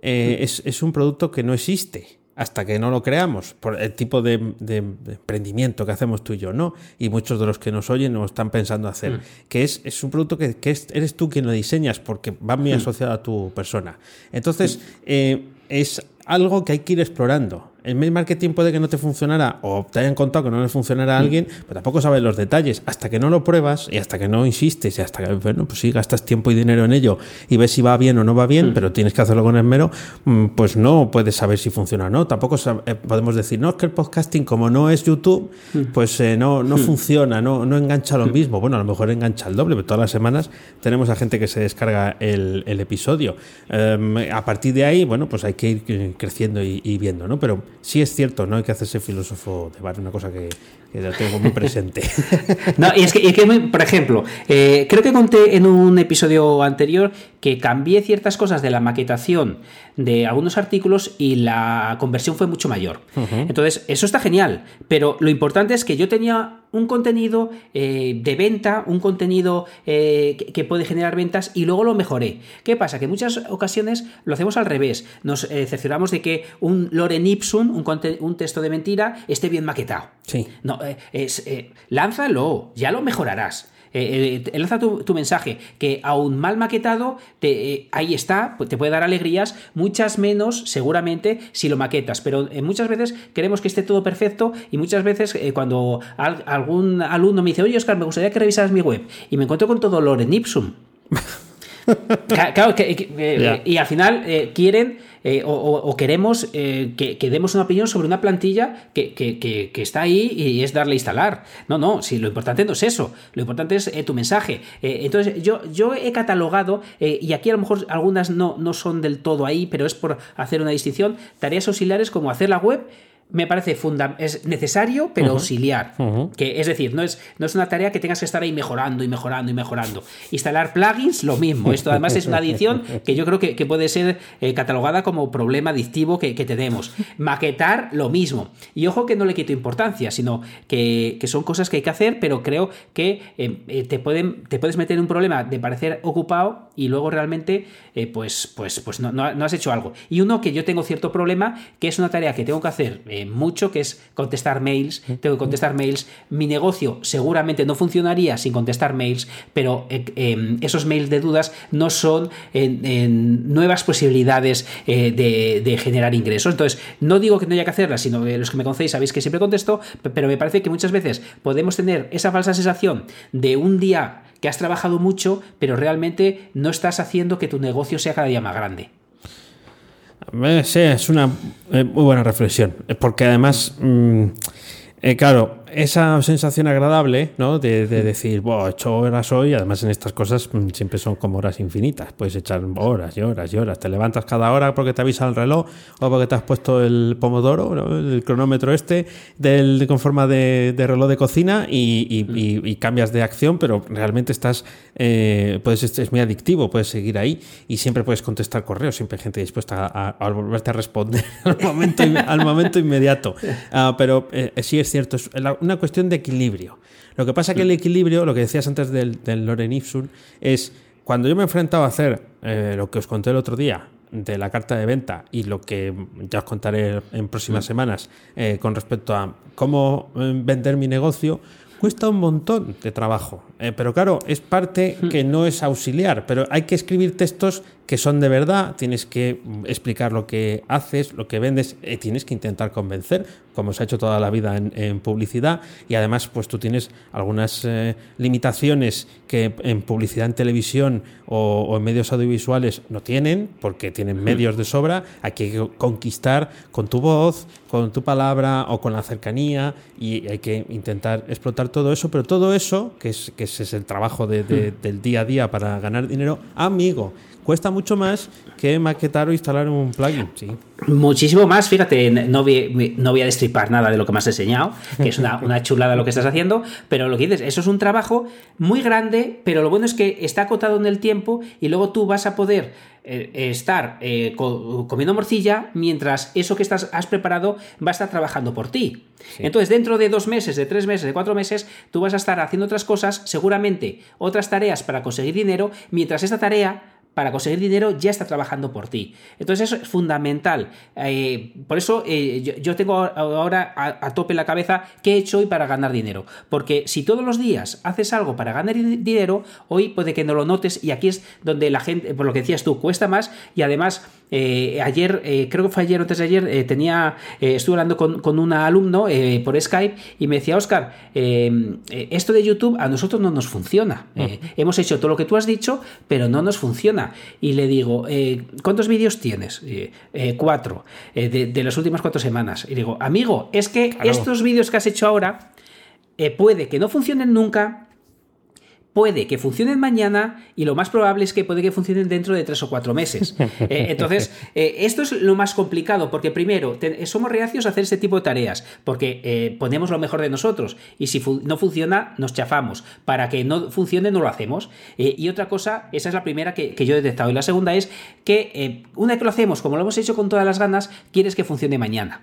eh, es, un producto que no existe hasta que no lo creamos, por el tipo de, emprendimiento que hacemos tú y yo, ¿no? Y muchos de los que nos oyen nos están pensando hacer, mm. que es, es, un producto que, eres tú quien lo diseñas porque va muy mm. asociado a tu persona. Entonces, eh, es algo que hay que ir explorando el mail marketing puede que no te funcionara o te hayan contado que no le funcionara a mm. alguien, pero tampoco sabes los detalles. Hasta que no lo pruebas y hasta que no insistes y hasta que, bueno, pues sí, gastas tiempo y dinero en ello y ves si va bien o no va bien, mm. pero tienes que hacerlo con esmero, mm, pues no puedes saber si funciona o no. Tampoco eh, podemos decir, no, es que el podcasting, como no es YouTube, pues eh, no, no funciona, no, no engancha lo mismo. Bueno, a lo mejor engancha el doble, pero todas las semanas tenemos a gente que se descarga el, episodio. Em, a partir de ahí, bueno, pues hay que ir eh, creciendo y, y viendo, ¿no? Pero sí es cierto, no hay que hacerse filósofo de bar, una cosa que, que lo tengo muy presente. (laughs) no, y es que, por ejemplo, eh, creo que conté en un episodio anterior que cambié ciertas cosas de la maquetación de algunos artículos y la conversión fue mucho mayor. Entonces, eso está genial, pero lo importante es que yo tenía un contenido eh, de venta, un contenido eh, que, puede generar ventas y luego lo mejoré. ¿Qué pasa? Que en muchas ocasiones lo hacemos al revés. Nos cercioramos de que un Loren Ipsum, un, un texto de mentira, esté bien maquetado. Sí. No, eh, es, eh, lánzalo, ya lo mejorarás. Eh, lanza tu, mensaje, que aún mal maquetado, te, ahí está, pues te puede dar alegrías, muchas menos seguramente si lo maquetas, pero muchas veces queremos que esté todo perfecto y muchas veces cuando algún alumno me dice, oye Oscar, me gustaría que revisaras mi web y me encuentro con todo Loren Ipsum. (laughs) claro, que, y al final quieren eh, o, queremos eh, que, demos una opinión sobre una plantilla que, está ahí y es darle a instalar. No, no, si lo importante no es eso, lo importante es eh, tu mensaje. entonces, yo, yo he catalogado, y aquí a lo mejor algunas no, no son del todo ahí, pero es por hacer una distinción, tareas auxiliares como hacer la web me parece es necesario, pero auxiliar. que, es decir, no es, no es una tarea que tengas que estar ahí mejorando y mejorando y mejorando. Instalar plugins, lo mismo. Esto además es una (laughs) adición que yo creo que, puede ser eh, catalogada como problema adictivo que, tenemos. Maquetar, lo mismo. Y ojo que no le quito importancia, sino que, son cosas que hay que hacer, pero creo que eh, eh, te, pueden, te puedes meter en un problema de parecer ocupado y luego realmente pues, pues, pues no, no, has hecho algo. Y uno que yo tengo cierto problema, que es una tarea que tengo que hacer mucho, que es contestar mails. Tengo que contestar mails. Mi negocio seguramente no funcionaría sin contestar mails, pero eh, em, esos mails de dudas no son nuevas posibilidades eh, de, generar ingresos. Entonces, no digo que no haya que hacerlas, sino que los que me conocéis sabéis que siempre contesto, pero me parece que muchas veces podemos tener esa falsa sensación de un día que has trabajado mucho, pero realmente no estás haciendo que tu negocio sea cada día más grande. Eh, sí, es una eh, muy buena reflexión, porque además, mm, eh, claro, esa sensación agradable, ¿no? De, decir, he hecho horas hoy, además en estas cosas mm, siempre son como horas infinitas, puedes echar horas y horas y horas, te levantas cada hora porque te avisa el reloj o porque te has puesto el pomodoro, el cronómetro este, del, con forma de, reloj de cocina y, cambias de acción, pero realmente estás, eh, puedes, es muy adictivo, puedes seguir ahí y siempre puedes contestar correos, siempre hay gente dispuesta a, volverte a responder (laughs) al momento, al momento inmediato. (laughs) Ah, pero eh, sí es cierto, es una cuestión de equilibrio. Lo que pasa que el equilibrio, lo que decías antes del, del Loren Ipsum, es cuando yo me he enfrentado a hacer eh, lo que os conté el otro día de la carta de venta y lo que ya os contaré en próximas semanas eh, con respecto a cómo eh, vender mi negocio, cuesta un montón de trabajo. Eh, pero claro, es parte hmm. que no es auxiliar, pero hay que escribir textos que son de verdad, tienes que explicar lo que haces, lo que vendes, y tienes que intentar convencer, como se ha hecho toda la vida en, publicidad, y además pues tú tienes algunas eh, limitaciones que en publicidad en televisión o, en medios audiovisuales no tienen, porque tienen medios de sobra, hay que conquistar con tu voz, con tu palabra o con la cercanía, y hay que intentar explotar todo eso, pero todo eso, que es, que ese es el trabajo del día a día para ganar dinero, amigo, cuesta mucho más que maquetar o instalar un plugin. Sí. Muchísimo más, fíjate, no voy, no voy a destripar nada de lo que me has enseñado, que es una, chulada lo que estás haciendo, pero lo que dices, eso es un trabajo muy grande, pero lo bueno es que está acotado en el tiempo y luego tú vas a poder eh, estar eh, comiendo morcilla mientras eso que estás, has preparado va a estar trabajando por ti. Entonces, dentro de dos meses, de tres meses, de cuatro meses, tú vas a estar haciendo otras cosas, seguramente otras tareas para conseguir dinero, mientras esta tarea para conseguir dinero ya está trabajando por ti. Entonces eso es fundamental. Eh, por eso eh, yo, tengo ahora a, tope la cabeza qué he hecho hoy para ganar dinero. Porque si todos los días haces algo para ganar dinero, hoy puede que no lo notes y aquí es donde la gente, por lo que decías tú, cuesta más y además eh, ayer, creo que fue ayer o antes de ayer, tenía, estuve hablando con, con un alumno por Skype y me decía, Oscar, esto de YouTube a nosotros no nos funciona. hemos hecho todo lo que tú has dicho, pero no nos funciona y le digo, eh, ¿cuántos vídeos tienes? Eh, cuatro, eh, de, las últimas cuatro semanas. Y digo, amigo, es que estos vídeos que has hecho ahora puede que no funcionen nunca, puede que funcionen mañana y lo más probable es que puede que funcionen dentro de tres o cuatro meses. (laughs) Eh, entonces, eh, esto es lo más complicado porque primero, somos reacios a hacer este tipo de tareas porque eh, ponemos lo mejor de nosotros y si no funciona, nos chafamos. Para que no funcione, no lo hacemos. y otra cosa, esa es la primera que, que, yo he detectado. Y la segunda es que una vez que lo hacemos, como lo hemos hecho con todas las ganas, quieres que funcione mañana.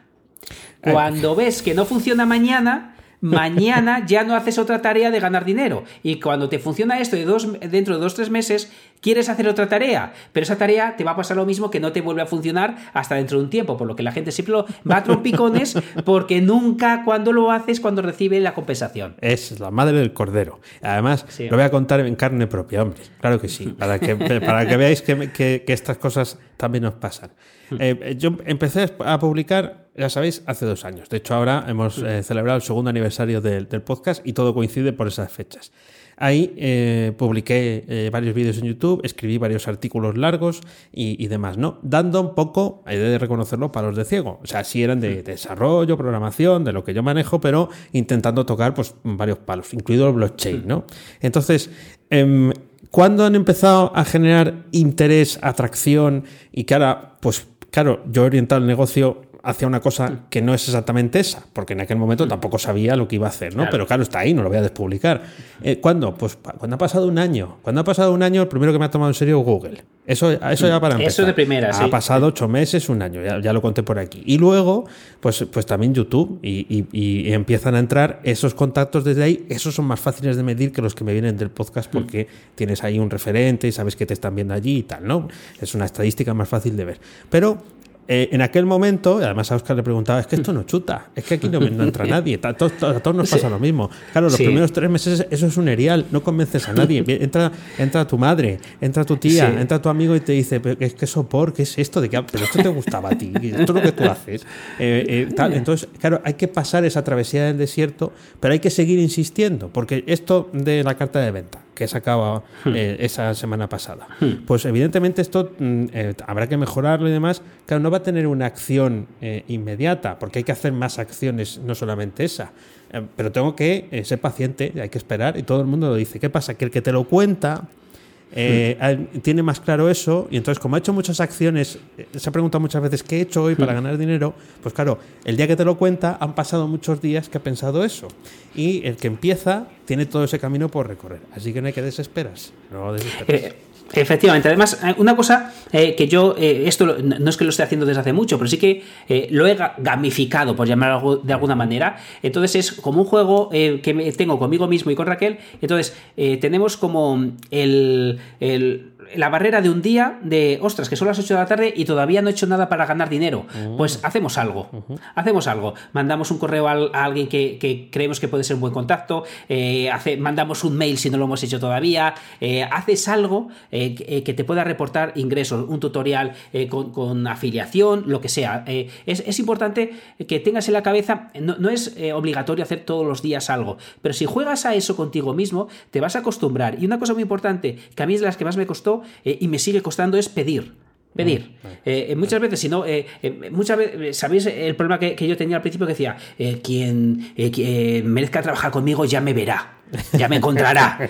Cuando ves que no funciona mañana, mañana ya no haces otra tarea de ganar dinero. Y cuando te funciona esto de dos, dentro de dos tres meses, quieres hacer otra tarea, pero esa tarea te va a pasar lo mismo que no te vuelve a funcionar hasta dentro de un tiempo, por lo que la gente siempre va a trompicones porque nunca cuando lo haces cuando recibe la compensación. Es la madre del cordero. Además, lo voy a contar en carne propia, hombre. Claro que sí, para que, (laughs) para que veáis que, estas cosas también nos pasan. Eh, yo empecé a publicar, ya sabéis, hace dos años. De hecho, ahora hemos eh, celebrado el segundo aniversario del podcast y todo coincide por esas fechas. Ahí eh, publiqué eh, varios vídeos en YouTube, escribí varios artículos largos y, demás, ¿no? Dando un poco, hay de reconocerlo, palos de ciego. O sea, sí eran de, desarrollo, programación, de lo que yo manejo, pero intentando tocar pues varios palos, incluido el blockchain, ¿no? Entonces, eh, ¿cuándo han empezado a generar interés, atracción y que ahora, pues claro, yo he orientado el negocio hacia una cosa que no es exactamente esa, porque en aquel momento mm. tampoco sabía lo que iba a hacer, ¿no? Pero claro, está ahí, no lo voy a despublicar. Eh, ¿Cuándo? Pues cuando ha pasado un año. Cuando ha pasado un año, el primero que me ha tomado en serio Google. Eso, eso ya para empezar. Eso de primera, Ha pasado ocho meses, un año, ya, lo conté por aquí. Y luego, pues, pues también YouTube, y, empiezan a entrar esos contactos desde ahí. Esos son más fáciles de medir que los que me vienen del podcast, porque mm. tienes ahí un referente y sabes que te están viendo allí y tal, ¿no? Es una estadística más fácil de ver. Pero eh, en aquel momento, además a Oscar le preguntaba, es que esto no chuta, es que aquí no, entra (laughs) nadie, a todos, nos pasa lo mismo. Claro, los primeros tres meses eso es un erial, no convences a nadie. (laughs) Entra, entra tu madre, entra tu tía, entra tu amigo y te dice, es que sopor, ¿qué es esto? ¿De qué? Pero esto te gustaba a ti, esto es lo que tú haces. (laughs) Eh, eh, Entonces, claro, hay que pasar esa travesía del desierto, pero hay que seguir insistiendo, porque esto de la carta de venta, que sacaba hmm. eh, esa semana pasada. Hmm. Pues evidentemente esto mm, eh, habrá que mejorarlo y demás. Claro, no va a tener una acción eh, inmediata, porque hay que hacer más acciones, no solamente esa. pero tengo que ser paciente, hay que esperar, y todo el mundo lo dice. ¿Qué pasa? Que el que te lo cuenta eh, tiene más claro eso y entonces como ha hecho muchas acciones, eh, se ha preguntado muchas veces qué he hecho hoy para ganar dinero, pues claro, el día que te lo cuenta han pasado muchos días que ha pensado eso. Y el que empieza tiene todo ese camino por recorrer, así que no hay que desesperarse, no. Eh, Efectivamente, además, eh, una cosa eh, que yo, eh, esto no es que lo esté haciendo desde hace mucho, pero sí que lo he gamificado, por llamarlo de alguna manera. Entonces es como un juego que tengo conmigo mismo y con Raquel. Entonces tenemos como el la barrera de un día de, ostras, que son las 8 de la tarde y todavía no he hecho nada para ganar dinero. Pues hacemos algo, hacemos algo. Mandamos un correo a, alguien que, creemos que puede ser un buen contacto, eh, mandamos un mail si no lo hemos hecho todavía, eh, haces algo eh, que te pueda reportar ingresos, un tutorial con, afiliación, lo que sea. Es, importante que tengas en la cabeza, no, no es obligatorio hacer todos los días algo, pero si juegas a eso contigo mismo, te vas a acostumbrar. Y una cosa muy importante, que a mí es de las que más me costó eh, y me sigue costando, es pedir. Pedir. Mm, eh, muchas veces, si no, eh, muchas veces, ¿sabéis el problema que, que, yo tenía al principio? Que decía, quien, quien merezca trabajar conmigo ya me verá ya me encontrará. (laughs)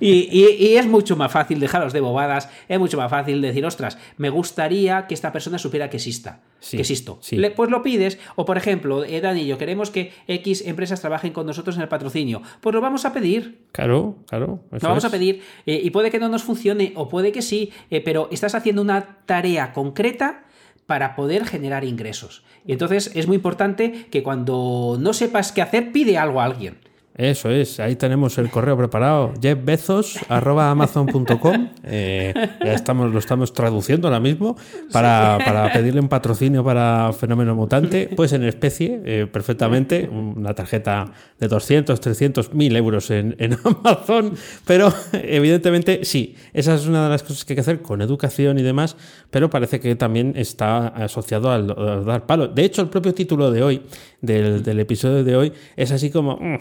y, es mucho más fácil dejaros de bobadas, es mucho más fácil decir, ostras, me gustaría que esta persona supiera que exista, que existo. pues lo pides, o por ejemplo, eh, Dani y yo queremos que X empresas trabajen con nosotros en el patrocinio, pues lo vamos a pedir. Claro, claro. Lo vamos a pedir, eh, y puede que no nos funcione, o puede que sí, eh, pero estás haciendo una tarea concreta para poder generar ingresos. Y entonces es muy importante que cuando no sepas qué hacer, pide algo a alguien. Eso es, ahí tenemos el correo preparado, jeffbezos.amazon.com. Eh, ya estamos, lo estamos traduciendo ahora mismo para, pedirle un patrocinio para Fenómeno Mutante, pues en especie, eh, perfectamente, una tarjeta de 200, 300, 1000 euros en, Amazon, pero evidentemente sí, esa es una de las cosas que hay que hacer con educación y demás, pero parece que también está asociado al, dar palo. De hecho, el propio título de hoy, del, episodio de hoy, es así como, mm,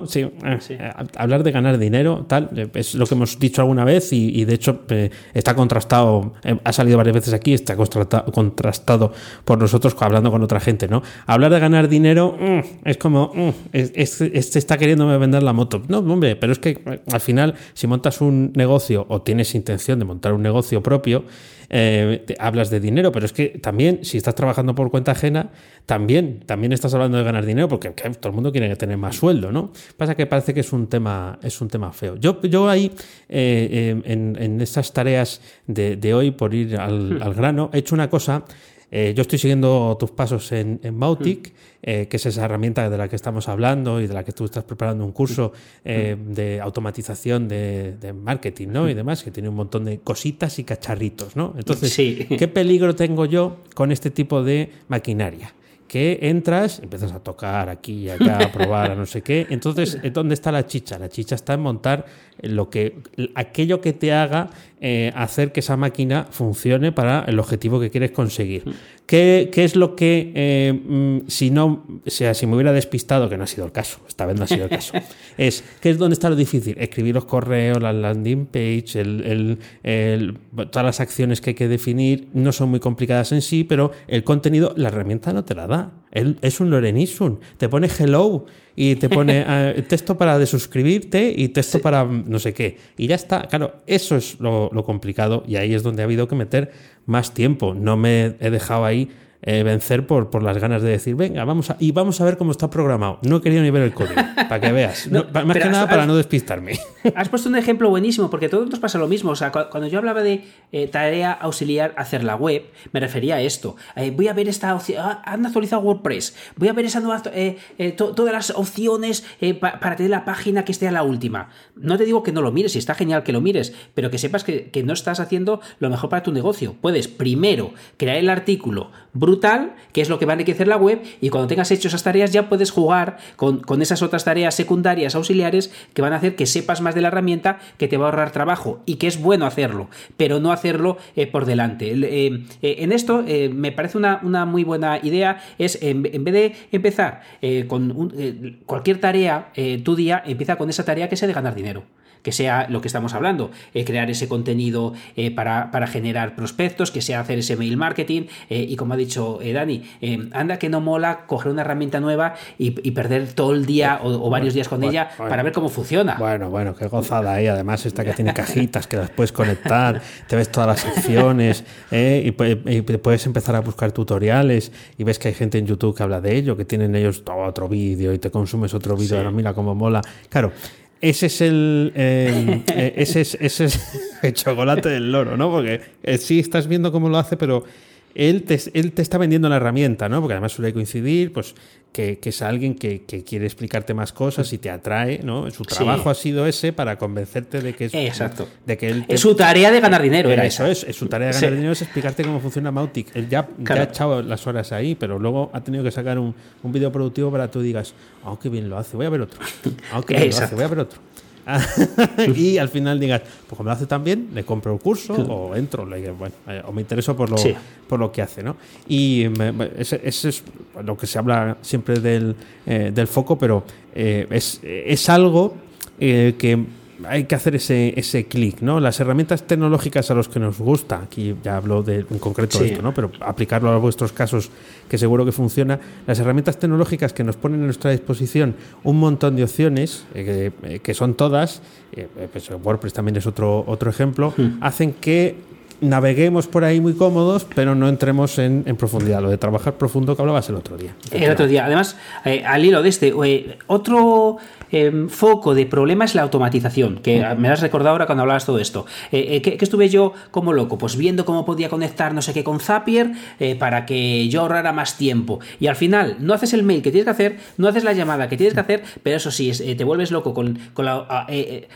¿no? Sí, eh, hablar de ganar dinero, tal, es lo que hemos dicho alguna vez y, de hecho eh, está contrastado, eh, ha salido varias veces aquí, está contrastado por nosotros hablando con otra gente, ¿no? Hablar de ganar dinero mm, es como, mm, este está queriéndome vender la moto. No, hombre, pero es que al final, si montas un negocio o tienes intención de montar un negocio propio, eh, hablas de dinero, pero es que también si estás trabajando por cuenta ajena, también, también estás hablando de ganar dinero porque todo el mundo quiere tener más sueldo, ¿no? Pasa que parece que es un tema, es un tema feo. Yo, yo ahí, eh, en, en, estas tareas de, hoy, por ir al, hmm. al grano, he hecho una cosa eh, yo estoy siguiendo tus pasos en, en Mautic, hmm. eh, que es esa herramienta de la que estamos hablando y de la que tú estás preparando un curso eh, hmm. de automatización de, marketing ¿no? y demás, que tiene un montón de cositas y cacharritos. ¿no? Entonces, ¿qué peligro tengo yo con este tipo de maquinaria? que entras, empiezas a tocar aquí y allá, a probar, a no sé qué. Entonces, (laughs) ¿dónde está la chicha? La chicha está en montar lo que, aquello que te haga eh, hacer que esa máquina funcione para el objetivo que quieres conseguir. Mm. ¿Qué, es lo que, eh, mm, si no, o sea, si me hubiera despistado, que no ha sido el caso, esta vez no ha sido el caso, (laughs) es, ¿qué es donde está lo difícil? Escribir los correos, la landing page, el, todas las acciones que hay que definir no son muy complicadas en sí, pero el contenido, la herramienta no te la da. Es un Lorenisum, te pone hello y te pone (laughs) eh, texto para desuscribirte y texto para no sé qué. Y ya está. Claro, eso es lo, lo complicado y ahí es donde ha habido que meter más tiempo. No me he dejado ahí eh, vencer por, por las ganas de decir, venga, vamos a, y vamos a ver cómo está programado. No he querido ni ver el código, (laughs) para que veas. más que nada para no despistarme. (laughs) Has puesto un ejemplo buenísimo, porque a todos nos pasa lo mismo. O sea, cuando yo hablaba de eh, tarea auxiliar hacer la web, me refería a esto. Eh, voy a ver esta opción, ah, han actualizado WordPress, voy a ver esa nueva, todas las opciones para tener la página que esté a la última. No te digo que no lo mires, y está genial que lo mires, pero que sepas que, que no estás haciendo lo mejor para tu negocio. Puedes primero crear el artículo, brutal, que es lo que va a hacer la web, y cuando tengas hecho esas tareas ya puedes jugar con, esas otras tareas secundarias, auxiliares, que van a hacer que sepas más de la herramienta, que te va a ahorrar trabajo, y que es bueno hacerlo, pero no hacerlo eh, por delante. Eh, eh, en esto me parece una, muy buena idea, es en, vez de empezar con cualquier tarea, tu día empieza con esa tarea que sea de ganar dinero que sea lo que estamos hablando, eh, crear ese contenido eh, para, generar prospectos, que sea hacer ese mail marketing eh, y como ha dicho Dani, anda que no mola coger una herramienta nueva y, perder todo el día o, varios días con ella para ver cómo funciona. Bueno, bueno, qué gozada ahí, además esta que tiene cajitas que las puedes conectar, te ves todas las secciones y, puedes empezar a buscar tutoriales y ves que hay gente en YouTube que habla de ello, que tienen ellos otro vídeo y te consumes otro vídeo, mira cómo mola. Claro, ese es el, eh, (laughs) ese es, ese es el (laughs) chocolate del loro, ¿no? Porque eh, sí estás viendo cómo lo hace, pero él te, él te está vendiendo la herramienta, ¿no? Porque además suele coincidir, pues, que, que es alguien que, que, quiere explicarte más cosas y te atrae, ¿no? Su trabajo ha sido ese para convencerte de que es. Exacto. De que él Es su tarea de ganar dinero, era eso esa. es, su tarea de ganar dinero es explicarte cómo funciona Mautic. Él ya, ha echado las horas ahí, pero luego ha tenido que sacar un, un vídeo productivo para que tú digas, oh, qué bien lo hace, voy a ver otro. Oh, qué bien lo hace, voy a ver otro. (laughs) y al final digas, pues como lo hace tan bien, le compro el curso o entro, le- bueno, eh, o me intereso por lo, Sí. por lo que hace, ¿no? Y ese es lo que se habla siempre del, eh, del foco, pero eh, es, es algo eh, que hay que hacer ese, ese clic, ¿no? Las herramientas tecnológicas a los que nos gusta, aquí ya hablo de, en concreto Sí. esto, ¿no? Pero aplicarlo a vuestros casos, que seguro que funciona. Las herramientas tecnológicas que nos ponen a nuestra disposición un montón de opciones, eh, que, que son todas, eh, pues WordPress también es otro, otro ejemplo, hacen que naveguemos por ahí muy cómodos, pero no entremos en, en profundidad. Lo de trabajar profundo que hablabas el otro día. El otro día, además, eh, al hilo de este, eh, otro eh, foco de problema es la automatización, que me lo has recordado ahora cuando hablabas todo esto. Que, que estuve yo como loco, pues viendo cómo podía conectar no sé qué con Zapier para que yo ahorrara más tiempo. Y al final, no haces el mail que tienes que hacer, no haces la llamada que tienes que hacer, pero eso sí, es, te vuelves loco con, con la,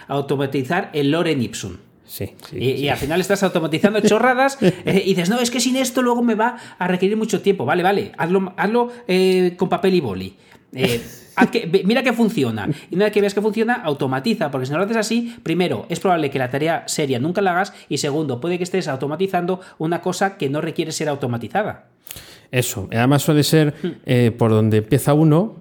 automatizar el Lorem Ipsum. Sí, sí. Y, y al final estás automatizando chorradas (laughs) eh, y dices, no, es que sin esto luego me va a requerir mucho tiempo. Vale, vale, hazlo, hazlo eh, con papel y boli. Eh, (laughs) que- mira que funciona. Y una vez que veas que funciona, automatiza, porque si no lo haces así, primero, es probable que la tarea seria nunca la hagas y segundo, puede que estés automatizando una cosa que no requiere ser automatizada. Eso, además suele ser eh, por donde empieza uno,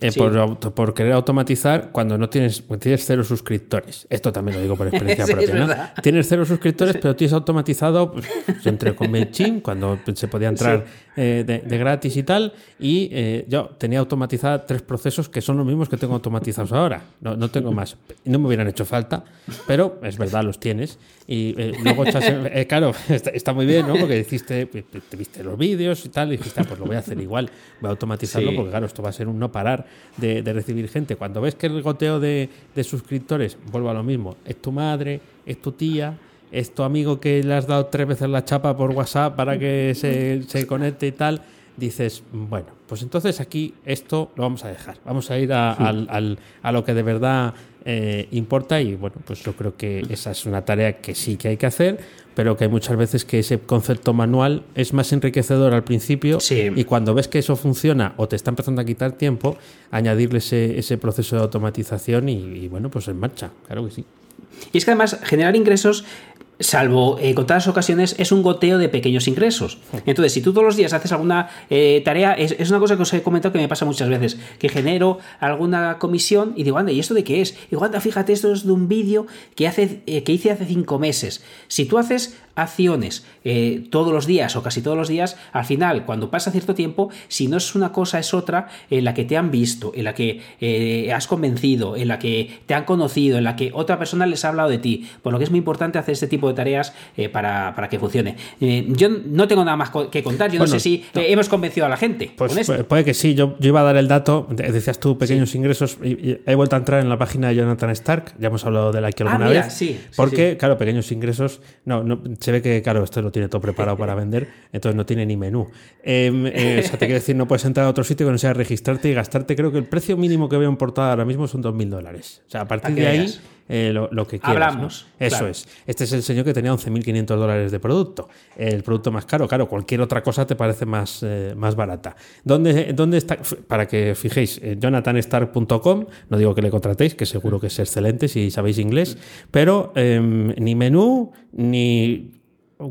eh. Sí. por, querer automatizar cuando no tienes, tienes cero suscriptores. Esto también lo digo por experiencia (laughs) Sí, propia. Tienes cero suscriptores, pero tienes automatizado. Pues, yo entré con MailChimp cuando se podía entrar eh, de, de gratis y tal, y eh, yo tenía automatizada tres procesos que son los mismos que tengo automatizados ahora. No, no tengo más. No me hubieran hecho falta, pero es verdad, los tienes. Y eh, luego echas, eh, claro, (laughs) está, está muy bien, ¿no? Porque hiciste, te, te viste los vídeos y tal, y dijiste, ah, pues lo voy a hacer igual, voy a automatizarlo porque claro, esto va a ser un no parar de, de recibir gente. Cuando ves que el goteo de, de suscriptores, vuelvo a lo mismo, es tu madre, es tu tía, es tu amigo que le has dado tres veces la chapa por WhatsApp para que se, se conecte y tal, dices, bueno, pues entonces aquí esto lo vamos a dejar. Vamos a ir a, al- al- a lo que de verdad eh, importa y bueno, pues yo creo que esa es una tarea que sí que hay que hacer, pero que hay muchas veces que ese concepto manual es más enriquecedor al principio Sí. y cuando ves que eso funciona o te está empezando a quitar tiempo, añadirle ese, ese proceso de automatización y, y, bueno, pues en marcha, claro que sí. Y es que además generar ingresos, salvo eh, contadas ocasiones, es un goteo de pequeños ingresos. Entonces, si tú todos los días haces alguna eh, tarea, es, una cosa que os he comentado que me pasa muchas veces, que genero alguna comisión y digo, anda, ¿y esto de qué es? Y digo, fíjate, esto es de un vídeo que, hace, eh, que hice hace cinco meses. Si tú haces acciones eh, todos los días o casi todos los días, al final, cuando pasa cierto tiempo, si no es una cosa, es otra, en la que te han visto, en la que eh, has convencido, en la que te han conocido, en la que otra persona les ha hablado de ti. Por lo que es muy importante hacer este tipo de tareas eh, para, para que funcione. Yo no tengo nada más que contar, yo Bueno, no sé si hemos convencido a la gente Pues con esto. pu- puede que sí, yo, yo iba a dar el dato, de- decías tú pequeños ingresos, y, y he vuelto a entrar en la página de Jonathan Stark, ya hemos hablado de la Ah, alguna mira, vez, sí, sí, porque claro, pequeños ingresos, no, no, se ve que claro, esto lo tiene todo preparado para vender, entonces no tiene ni menú. Em, eh, o sea, te quiero decir, no puedes entrar a otro sitio que no sea registrarte y gastarte, creo que el precio mínimo que veo en portada ahora mismo son 2.000 dólares. O sea, a partir de ahí... eh, lo, lo que quieras. Hablamos, ¿no? Eso claro. es. Este es el señor que tenía 11.500 dólares de producto. El producto más caro, claro, cualquier otra cosa te parece más, eh, más barata. ¿Dónde, ¿Dónde está? Para que fijéis, jonathanstark.com, no digo que le contratéis, que seguro que es excelente si sabéis inglés, pero em, ni menú, ni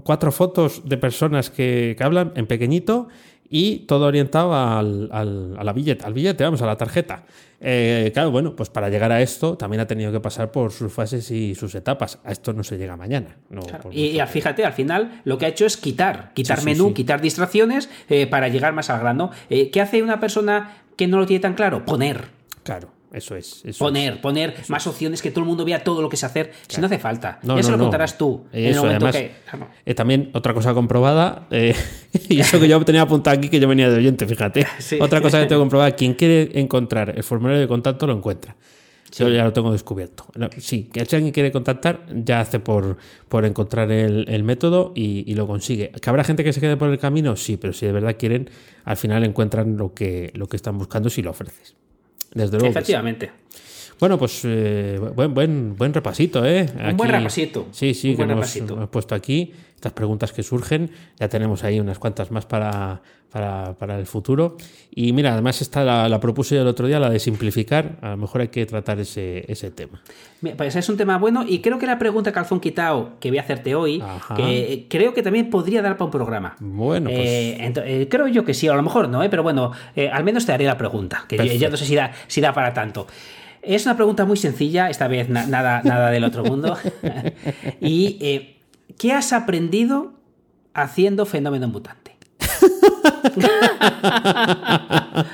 cuatro fotos de personas que, que hablan en pequeñito y todo orientado al, al, a la billete, al billete, vamos, a la tarjeta. Eh, claro, bueno, pues para llegar a esto también ha tenido que pasar por sus fases y sus etapas. A esto no se llega mañana. No, Y, fíjate, al final lo que ha hecho es quitar, quitar Sí, sí, menú, sí. quitar distracciones eh, para llegar más al grano. Eh, ¿Qué hace una persona que no lo tiene tan claro? Poner. Claro, eso es. eso Poner, es. poner más opciones, que todo el mundo vea todo lo que se hacer. Si no hace falta. No, ya se lo no. contarás tú. en el momento además, que- claro. eh, también otra cosa comprobada, eh, (laughs) y eso que yo tenía apuntado aquí que yo venía de oyente, fíjate. (laughs) Sí. Otra cosa que tengo comprobada, quien quiere encontrar el formulario de contacto lo encuentra. Yo ya lo tengo descubierto. Sí, que si alguien quiere contactar, ya hace por, por encontrar el, método y, lo consigue. ¿Que habrá gente que se quede por el camino? Sí, pero si de verdad quieren, al final encuentran lo que, lo que están buscando si lo ofreces. Desde luego. Efectivamente. Bueno, pues eh, buen, buen, buen repasito, ¿eh? un buen repasito. Sí, sí, que hemos, puesto aquí estas preguntas que surgen. Ya tenemos ahí unas cuantas más para, para, el futuro. Y mira, además está la, la, propuse yo el otro día, la de simplificar. A lo mejor hay que tratar ese, ese tema. Pues es un tema bueno y creo que la pregunta calzón quitado que voy a hacerte hoy, que creo que también podría dar para un programa. Bueno, pues... Eh, eh, creo yo que sí, a lo mejor no, ¿eh? pero bueno, al menos te haré la pregunta, que ya no sé si da, si da para tanto. Es una pregunta muy sencilla, esta vez nada, nada del otro mundo. (laughs) y eh, ¿qué has aprendido haciendo fenómeno mutante? (laughs)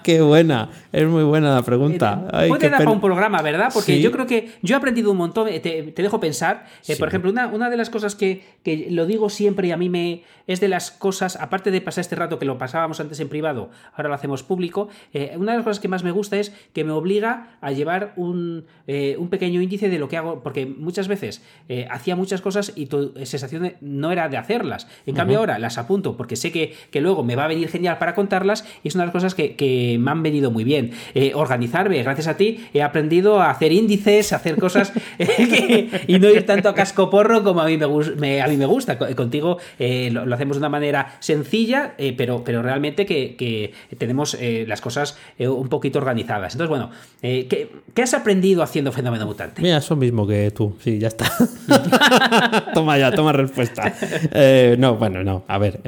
(laughs) Qué buena, es muy buena la pregunta. puede dar para un programa, ¿verdad? Porque yo creo que yo he aprendido un montón, eh, te, dejo pensar. Eh, por ejemplo, una, una, de las cosas que, que, lo digo siempre y a mí me es de las cosas, aparte de pasar este rato que lo pasábamos antes en privado, ahora lo hacemos público, eh, una de las cosas que más me gusta es que me obliga a llevar un, un pequeño índice de lo que hago, porque muchas veces hacía muchas cosas y tu sensación no era de hacerlas. En cambio ahora las apunto porque sé que, que luego me va a venir genial para contarlas y es una de las cosas que, que me han venido muy bien. Eh, organizarme, gracias a ti, he aprendido a hacer índices, a hacer cosas (laughs) y no ir tanto a casco porro como a mí me, a mí me gusta. Contigo eh, lo, hacemos de una manera sencilla, eh, pero, pero realmente que, tenemos las cosas un poquito organizadas. Entonces, bueno, ¿qué, has aprendido haciendo Fenómeno Mutante? Mira, eso mismo que tú, sí, ya está. (laughs) toma ya, toma respuesta. no, bueno, no, a ver.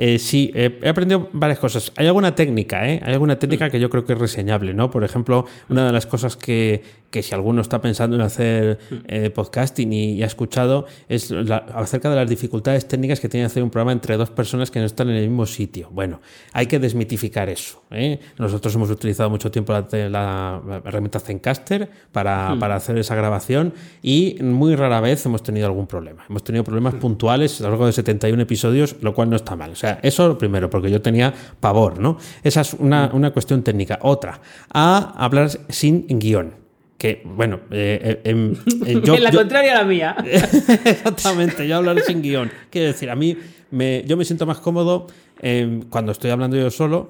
Eh, sí, he aprendido varias cosas. Hay alguna técnica, ¿eh? Hay alguna técnica que yo creo que es reseñable, ¿no? Por ejemplo, una de las cosas que, que si alguno está pensando en hacer eh, podcasting y, ha escuchado es acerca de las dificultades técnicas que tiene hacer un programa entre dos personas que no están en el mismo sitio. Bueno, hay que desmitificar eso. ¿eh? Nosotros hemos utilizado mucho tiempo la, herramienta Zencaster para, para, hacer esa grabación y muy rara vez hemos tenido algún problema. Hemos tenido problemas puntuales a lo largo de 71 episodios, lo cual no está mal. O sea, eso lo primero, porque yo tenía pavor, ¿no? Esa es una, una cuestión técnica. Otra, a hablar sin guion que, bueno, eh, eh, eh, (laughs) yo... en la contraria a la mía. (laughs) exactamente, yo hablar sin guion. Quiero decir, a mí me, yo me siento más cómodo cuando estoy hablando yo solo,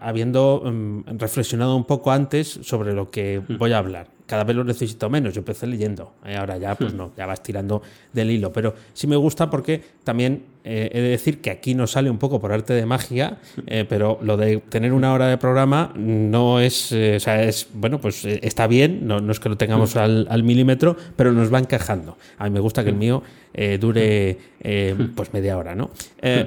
habiendo mm, reflexionado un poco antes sobre lo que mm. voy a hablar cada vez lo necesito menos. Yo empecé leyendo, eh, ahora ya pues hmm. no, ya vas tirando del hilo. Pero sí me gusta porque también eh, he de decir que aquí nos sale un poco por arte de magia, eh, pero lo de tener una hora de programa no es, o sea, es, bueno, pues está bien, no, no es que lo tengamos hmm. al, al, milímetro, pero nos va encajando. A mí me gusta que el hmm. mío dure pues media hora, ¿no?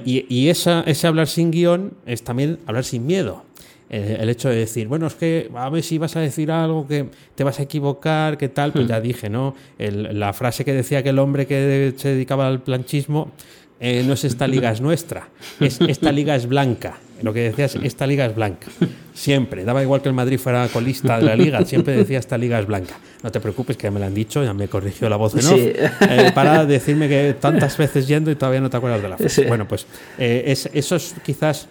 y, y esa, ese hablar sin guion es también hablar sin miedo. Eh, el hecho de decir, bueno, es que a ver si vas a decir algo que te vas a equivocar, qué tal, pues hmm. ya dije, ¿no? la frase que decía que el hombre que se dedicaba al planchismo eh, no es esta liga es nuestra, es esta liga es blanca. Lo que decía es esta liga es blanca. Siempre, daba igual que el Madrid fuera colista de la liga, siempre decía esta liga es blanca. No te preocupes, que ya me lo han dicho, ya me corrigió la voz de no eh, para decirme que tantas veces yendo y todavía no te acuerdas de la frase. Bueno, pues es, eso es quizás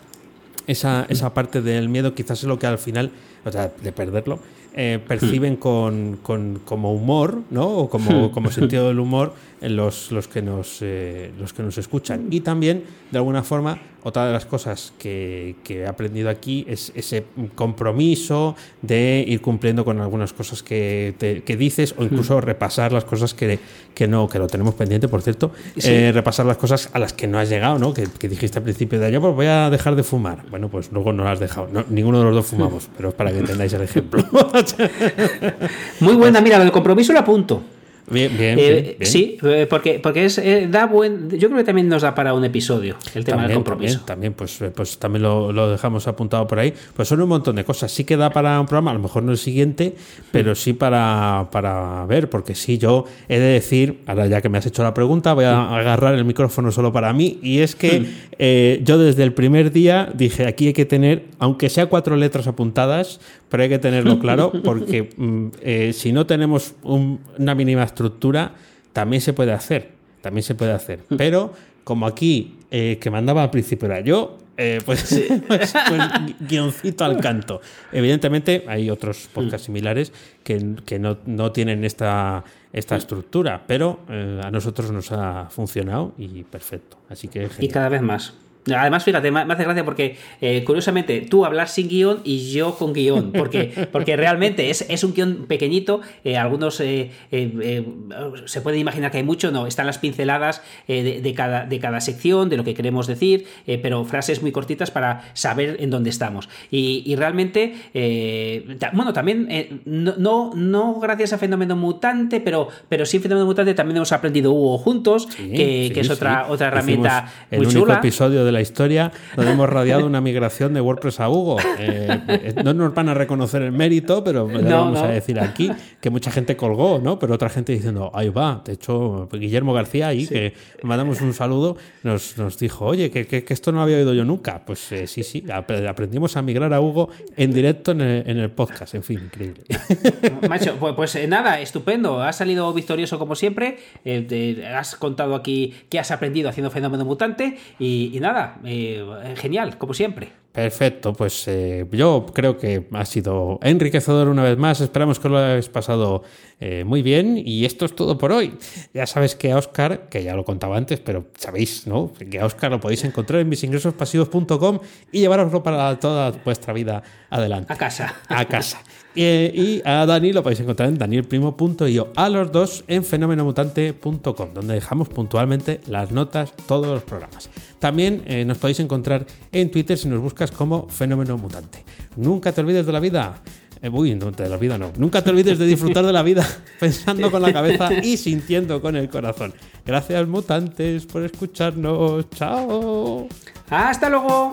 esa, esa parte del miedo quizás es lo que al final, o sea, de perderlo, eh, perciben con, con, como humor, ¿no? O como, como sentido del humor los, los, que nos, eh, los que nos escuchan. Y también, de alguna forma, otra de las cosas que, he aprendido aquí es ese compromiso de ir cumpliendo con algunas cosas que, dices o incluso repasar las cosas que, que, no, que lo tenemos pendiente, por cierto, eh, repasar las cosas a las que no has llegado, ¿no? Que, dijiste al principio de año, pues voy a dejar de fumar. Bueno, pues luego no lo has dejado. ninguno de los dos fumamos, (laughs) pero es para que entendáis el ejemplo. Muy buena, mira, el compromiso lo apunto. Bien, eh, bien, Sí, eh, porque, porque es, eh, da buen. Yo creo que también nos da para un episodio el tema del compromiso. También, pues, pues también lo, dejamos apuntado por ahí. Pues son un montón de cosas. Sí que da para un programa, a lo mejor no el siguiente, pero sí para, para ver, porque sí, yo he de decir, ahora ya que me has hecho la pregunta, voy a agarrar el micrófono solo para mí. Y es que yo desde el primer día dije, aquí hay que tener, aunque sea cuatro letras apuntadas, pero hay que tenerlo claro porque mm, eh, si no tenemos una mínima estructura, también se puede hacer, también se puede hacer. Pero como aquí, eh, que mandaba al principio era yo, Eh, pues, (laughs) pues, pues, guioncito al canto. Evidentemente hay otros podcasts similares que, que no, no, tienen esta, esta estructura, pero eh, a nosotros nos ha funcionado y perfecto. Así que Y cada vez más. Además, fíjate, me hace gracia porque, eh, curiosamente, tú hablas sin guion y yo con guion, porque, (laughs) porque realmente es, es un guion pequeñito, eh, algunos eh, se pueden imaginar que hay mucho, no, están las pinceladas de, cada, de cada sección, de lo que queremos decir, pero frases muy cortitas para saber en dónde estamos. Y, realmente, bueno, también, no, no, gracias a Fenómeno Mutante, pero, pero sí Fenómeno Mutante también hemos aprendido Hugo juntos, que, es otra, otra herramienta muy chula. episodio de la historia donde hemos radiado una migración de WordPress a Hugo. Eh, no nos van a reconocer el mérito, pero vamos a decir aquí que mucha gente colgó, ¿no? Pero otra gente diciendo, ahí va. De hecho, Guillermo García, ahí, que mandamos un saludo, nos, nos dijo, oye, que, esto no había oído yo nunca. Pues eh, sí, sí, aprendimos a migrar a Hugo en directo en el, podcast. En fin, increíble. (laughs) Macho, pues, pues eh, nada, estupendo. Has salido victorioso como siempre. has contado aquí qué has aprendido haciendo Fenómeno Mutante. y nada, eh, genial, como siempre. Perfecto, pues eh, yo creo que ha sido enriquecedor una vez más. Esperamos que lo hayáis pasado eh, muy bien. Y esto es todo por hoy. Ya sabes que a Oscar, que ya lo contaba antes, pero sabéis, ¿no? Que a Oscar lo podéis encontrar en misingresospasivos.com y llevaroslo para toda vuestra vida adelante. A casa. A casa. y a Dani lo podéis encontrar en danielprimo.io. A los dos en fenomenomutante.com, donde dejamos puntualmente las notas, todos los programas. También eh, nos podéis encontrar en Twitter si nos buscas como Fenómeno Mutante. Nunca te olvides de la vida. Eh, uy, no te la vida no. Nunca te olvides de disfrutar de la vida (laughs) pensando con la cabeza y sintiendo con el corazón. Gracias, mutantes, por escucharnos. Chao. Hasta luego.